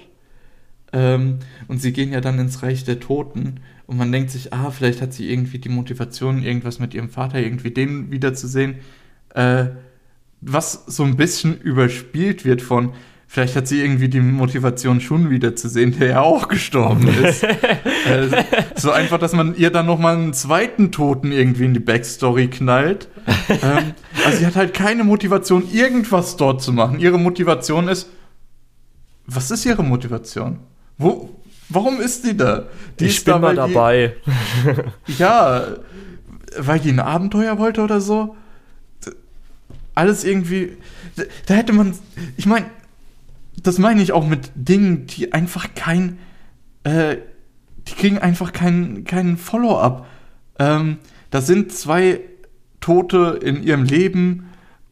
Ähm, und sie gehen ja dann ins Reich der Toten. Und man denkt sich, ah, vielleicht hat sie irgendwie die Motivation, irgendwas mit ihrem Vater, irgendwie den wiederzusehen. Äh, was so ein bisschen überspielt wird von, vielleicht hat sie irgendwie die Motivation schon wiederzusehen, der ja auch gestorben ist. äh, so einfach, dass man ihr dann nochmal einen zweiten Toten irgendwie in die Backstory knallt. ähm, also sie hat halt keine Motivation, irgendwas dort zu machen. Ihre Motivation ist, was ist ihre Motivation? Wo, warum ist die da? Die ich bin da, mal dabei. Die, ja, weil die ein Abenteuer wollte oder so alles irgendwie. Da hätte man. Ich meine, das meine ich auch mit Dingen, die einfach kein. Äh, die kriegen einfach keinen kein Follow-up. Ähm, da sind zwei Tote in ihrem Leben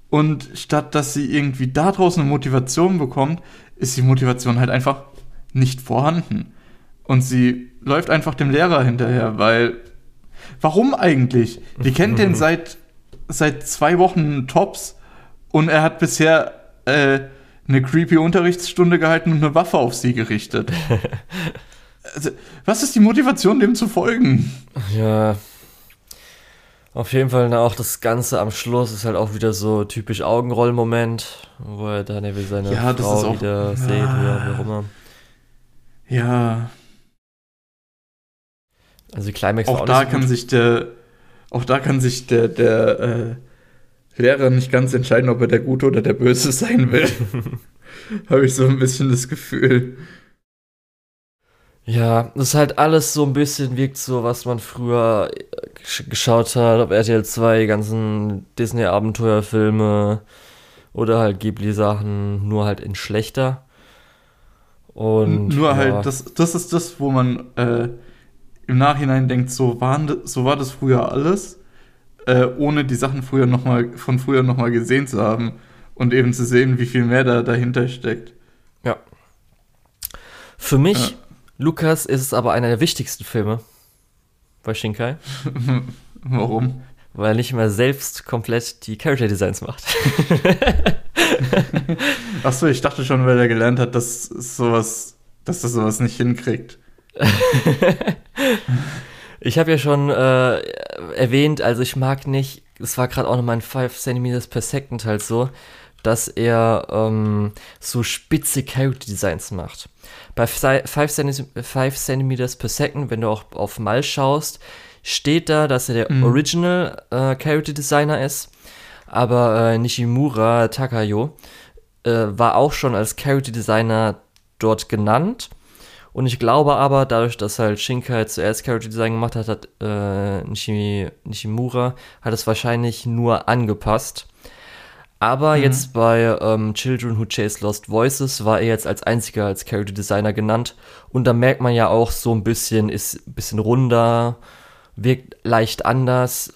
und statt dass sie irgendwie daraus eine Motivation bekommt, ist die Motivation halt einfach nicht vorhanden. Und sie läuft einfach dem Lehrer hinterher, weil. Warum eigentlich? Die kennt den seit, seit zwei Wochen Tops und er hat bisher äh, eine creepy Unterrichtsstunde gehalten und eine Waffe auf sie gerichtet. also, was ist die Motivation, dem zu folgen? Ja. Auf jeden Fall auch das Ganze am Schluss ist halt auch wieder so typisch Augenrollmoment, wo er dann wieder seine ja, Frau auch, wieder ja. sieht, wie auch immer. Ja. Also die Climax auch, auch da kann gut. sich der auch da kann sich der der äh, Lehrer nicht ganz entscheiden, ob er der Gute oder der Böse sein will. Habe ich so ein bisschen das Gefühl. Ja, das ist halt alles so ein bisschen wirkt so, was man früher äh, geschaut hat, ob RTL 2, ganzen Disney-Abenteuerfilme oder halt Ghibli-Sachen, nur halt in schlechter. Und nur halt, ja. halt, das, das ist das, wo man äh, im Nachhinein denkt, so, waren, so war das früher alles äh, ohne die Sachen früher noch mal, von früher nochmal gesehen zu haben und eben zu sehen, wie viel mehr da dahinter steckt. Ja. Für mich, ja. Lukas, ist es aber einer der wichtigsten Filme bei Shinkai. Warum? Weil er nicht mehr selbst komplett die Character Designs macht. Achso, ich dachte schon, weil er gelernt hat, dass sowas, dass er sowas nicht hinkriegt. Ich habe ja schon äh, erwähnt, also ich mag nicht, es war gerade auch noch mein 5 cm per Second halt so, dass er ähm, so spitze Character Designs macht. Bei 5 cm per Second, wenn du auch auf Mal schaust, steht da, dass er der mhm. Original äh, Character Designer ist, aber äh, Nishimura Takayo äh, war auch schon als Character Designer dort genannt und ich glaube aber, dadurch, dass halt Shinkai zuerst Character Design gemacht hat, hat äh, Nishimi, Nishimura hat es wahrscheinlich nur angepasst. Aber mhm. jetzt bei ähm, Children Who Chase Lost Voices war er jetzt als einziger als Character Designer genannt. Und da merkt man ja auch so ein bisschen, ist ein bisschen runder, wirkt leicht anders.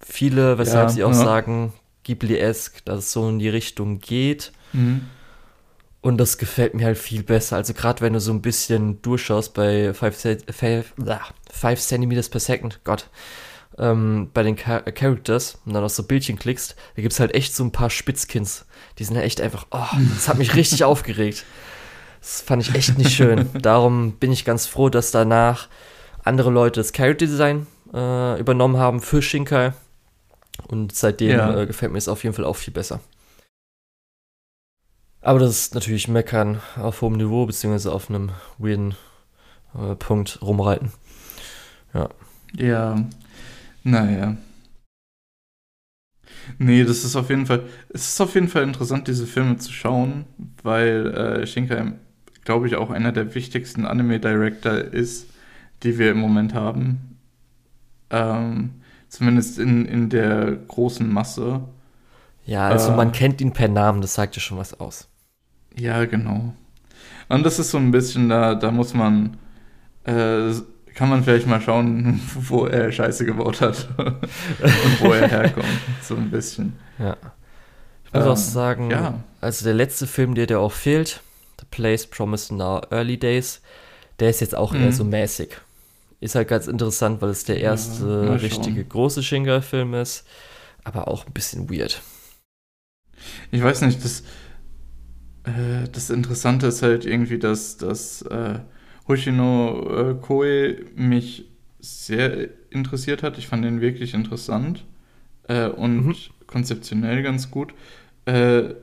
Viele, weshalb ja, sie auch ja. sagen, Ghibli-esque, dass es so in die Richtung geht. Mhm. Und das gefällt mir halt viel besser. Also gerade wenn du so ein bisschen durchschaust bei 5 cm per second, Gott, ähm, bei den Char Characters und dann auf so Bildchen klickst, da gibt es halt echt so ein paar Spitzkins. Die sind halt echt einfach, oh, das hat mich richtig aufgeregt. Das fand ich echt nicht schön. Darum bin ich ganz froh, dass danach andere Leute das Character Design äh, übernommen haben für Shinkai. Und seitdem ja. äh, gefällt mir es auf jeden Fall auch viel besser. Aber das ist natürlich Meckern auf hohem Niveau, beziehungsweise auf einem weirden äh, Punkt rumreiten. Ja. Ja, naja. Nee, das ist auf jeden Fall, es ist auf jeden Fall interessant, diese Filme zu schauen, weil äh, Shinkai, glaube ich, auch einer der wichtigsten Anime-Director ist, die wir im Moment haben. Ähm, zumindest in, in der großen Masse. Ja, also Äh. man kennt ihn per Namen, das sagt ja schon was aus. Ja, genau. Und das ist so ein bisschen, da, da muss man, äh, kann man vielleicht mal schauen, wo er Scheiße gebaut hat und wo er herkommt. So ein bisschen. Ja. Ich muss Ähm, auch sagen, ja. also der letzte Film, der dir auch fehlt, The Place Promised in Our Early Days, der ist jetzt auch eher Mhm. so mäßig. Ist halt ganz interessant, weil es der Ja, erste schauen. richtige große Shingai-Film ist, aber auch ein bisschen weird. Ich weiß nicht, das, äh, das Interessante ist halt irgendwie, dass, dass äh, Hoshino äh, Koe mich sehr interessiert hat. Ich fand ihn wirklich interessant äh, und Mhm. konzeptionell ganz gut. Äh,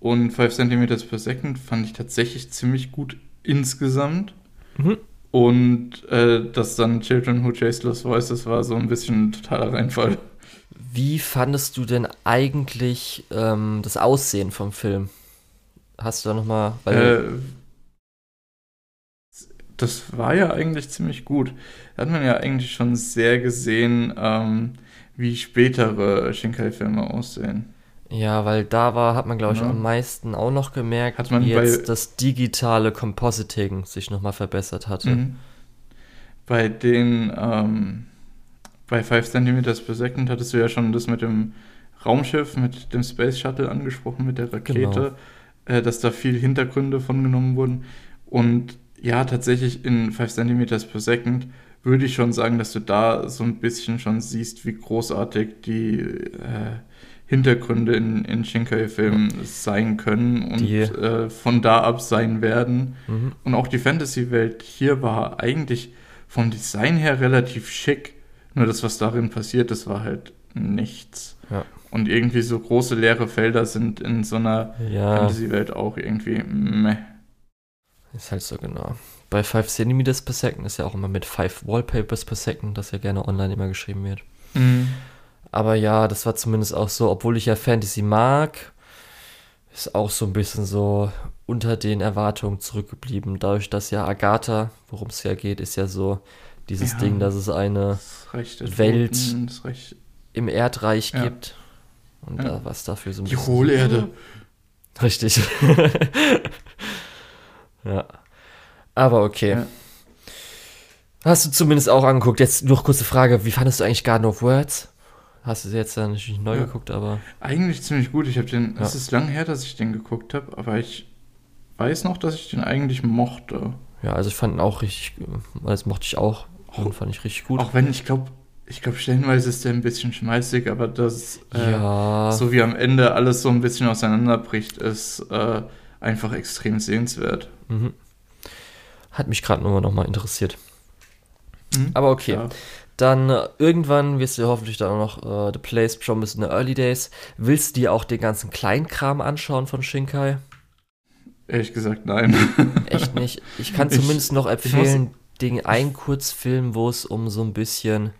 und 5 cm per Second fand ich tatsächlich ziemlich gut insgesamt. Mhm. Und äh, dass dann Children Who Chase Lost Voices war so ein bisschen ein totaler Reinfall. Wie fandest du denn eigentlich ähm, das Aussehen vom Film? Hast du da nochmal, Äh, das war ja eigentlich ziemlich gut. Da hat man ja eigentlich schon sehr gesehen, ähm, wie spätere Shinkai-Filme aussehen. Ja, weil da war, hat man, glaube ich, Ja. am meisten auch noch gemerkt, Hat man wie jetzt das digitale Compositing sich nochmal verbessert hatte. Mhm. Bei den, ähm, bei 5 cm per Second hattest du ja schon das mit dem Raumschiff, mit dem Space Shuttle angesprochen, mit der Rakete, äh, dass da viel Hintergründe von genommen wurden. Und ja, tatsächlich in 5 cm per Second würde ich schon sagen, dass du da so ein bisschen schon siehst, wie großartig die äh, Hintergründe in, in Shinkai-Filmen sein können und äh, von da ab sein werden. Mhm. Und auch die Fantasy-Welt hier war eigentlich vom Design her relativ schick. Nur das, was darin passiert, das war halt nichts. Und irgendwie so große leere Felder sind in so einer Ja, Fantasy-Welt auch irgendwie meh. ist halt so genau. Bei 5 cm per second ist ja auch immer mit 5 Wallpapers per second, das ja gerne online immer geschrieben wird. Aber ja, das war zumindest auch so, obwohl ich ja Fantasy mag, ist auch so ein bisschen so unter den Erwartungen zurückgeblieben. Dadurch, dass ja Agatha, worum es ja geht, ist ja so dieses Ja. Ding, dass es eine Welt. Im Erdreich Ja. gibt. Und Ja. da was dafür so ein die. Hohlerde. Richtig. ja. Aber okay. Ja. Hast du zumindest auch angeguckt. Jetzt noch kurze Frage: Wie fandest du eigentlich Garden of Words? Hast du sie jetzt dann natürlich neu Ja. geguckt, aber. Eigentlich ziemlich gut. Ich habe den, es ist lang her, dass ich den geguckt habe, aber ich weiß noch, dass ich den eigentlich mochte. Ja, also ich fand ihn auch richtig. Das mochte ich auch. Und fand ich richtig gut. Auch wenn ich glaube, ich glaube, stellenweise ist der ein bisschen schmeißig, aber das, äh, ja. so wie am Ende alles so ein bisschen auseinanderbricht, ist äh, einfach extrem sehenswert. Mhm. Hat mich gerade nur noch mal interessiert. Mhm. Aber okay. Ja. Dann äh, irgendwann wirst du hoffentlich dann auch noch äh, The Place Promised in the Early Days. Willst du dir auch den ganzen Kleinkram anschauen von Shinkai? Ehrlich gesagt, nein. Echt nicht. Ich kann Ich- zumindest noch empfehlen, den einen Kurzfilm, wo es um so ein bisschen,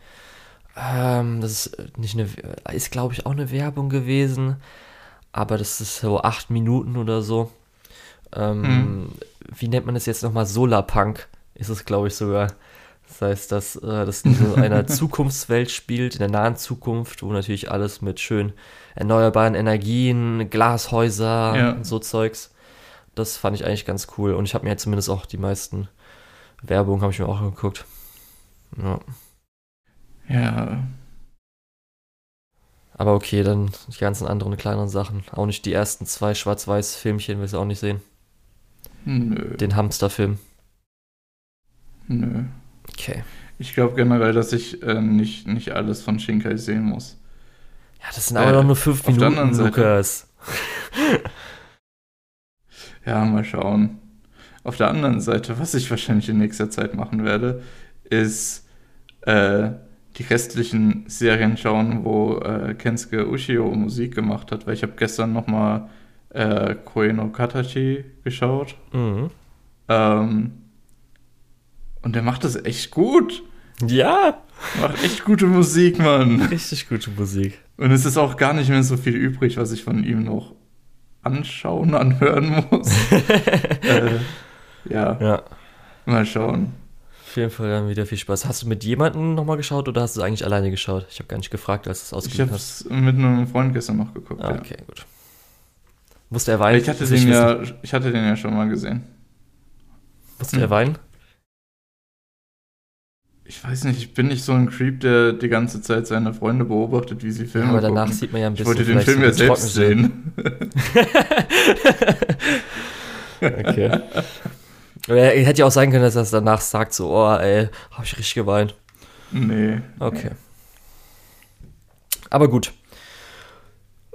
ähm, das ist nicht eine, ist glaube ich auch eine Werbung gewesen, aber das ist so acht Minuten oder so. Ähm, Mhm. Wie nennt man das jetzt nochmal? Solarpunk ist es, glaube ich, sogar. Das heißt, dass äh, das in so einer Zukunftswelt spielt, in der nahen Zukunft, wo natürlich alles mit schön erneuerbaren Energien, Glashäuser Ja. und so Zeugs. Das fand ich eigentlich ganz cool. Und ich habe mir jetzt zumindest auch die meisten Werbungen habe ich mir auch geguckt. Ja. Ja, Aber okay, dann die ganzen anderen kleineren Sachen. Auch nicht die ersten zwei Schwarz-Weiß-Filmchen, willst du auch nicht sehen. nö, Den Hamsterfilm. nö. Okay. Ich glaube generell, dass ich äh, nicht, nicht alles von Shinkai sehen muss. Ja, das sind aber Äh, doch nur fünf Minuten, Lukas. Ja, mal schauen. Auf der anderen Seite, was ich wahrscheinlich in nächster Zeit machen werde, ist äh, die restlichen Serien schauen, wo äh, Kensuke Ushio Musik gemacht hat, weil ich habe gestern nochmal äh, Koe no Katachi geschaut. Mhm. Ähm, und der macht das echt gut. Ja, Macht echt gute Musik, Mann. richtig gute Musik. Und es ist auch gar nicht mehr so viel übrig, was ich von ihm noch anschauen, anhören muss. äh, ja. Ja. Mal schauen. Auf jeden Fall dann wieder viel Spaß. Hast du mit jemandem nochmal geschaut oder hast du eigentlich alleine geschaut? Ich habe gar nicht gefragt, als du es Ich ausgegeben habe hast. es mit einem Freund gestern noch geguckt. Ah, ja. okay, gut. Musste er weinen? Ich hatte, ich den ja, ich hatte den ja schon mal gesehen. Musste er weinen? Ich weiß nicht, ich bin nicht so ein Creep, der die ganze Zeit seine Freunde beobachtet, wie sie Ja, Filme aber danach gucken. sieht man ja ein Ich bisschen wollte den Film ja selbst sehen. Okay. Er hätte ja auch sein können, dass er es danach sagt, so, oh, ey, hab ich richtig geweint. Nee. Okay. Aber gut.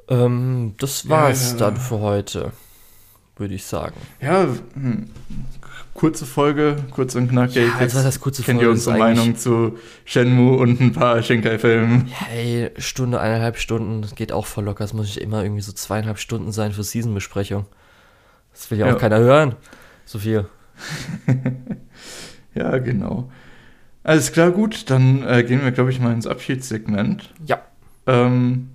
Ähm, das war's Ja. dann für heute, würde ich sagen. Ja, hm, kurze Folge, kurz und knackig. Ja, jetzt war das kurze Kennt Folge, ihr unsere Meinung zu Shenmue und ein paar Shinkai-Filmen? Hey, Stunde, eineinhalb Stunden, das geht auch voll locker. Es muss nicht immer irgendwie so zweieinhalb Stunden sein für Season-Besprechung. Das will ja auch Ja. keiner hören. So viel. Ja, genau. Alles klar, gut, dann äh, gehen wir, glaube ich, mal ins Abschiedssegment. Ja. Ähm,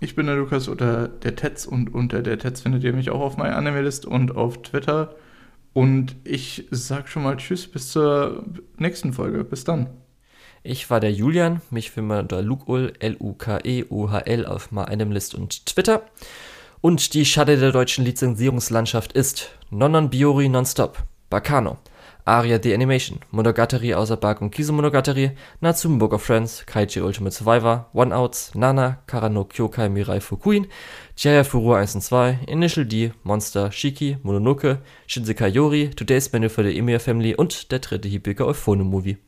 ich bin der Lukas unter der Tetz und unter der Tetz findet ihr mich auch auf MyAnimeList und auf Twitter. Und ich sag schon mal Tschüss bis zur nächsten Folge. Bis dann. Ich war der Julian, mich findet man unter Lukeul, L-U-K-E-U-H-L auf MyAnimeList und Twitter. Und die Schade der deutschen Lizenzierungslandschaft ist Nonnon Biori Nonstop, Bacano, Aria The Animation, Monogatari außer Bark und Kisu Monogatari, Natsume Book of Friends, Kaiji Ultimate Survivor, One Outs, Nana, Karano Kyokai Mirai Fukuin, Jaya Furu 1 und 2, Initial D, Monster, Shiki, Mononoke, Shinsekai Yori, Today's Menu for the Emir Family und der dritte Hibika Euphone Movie.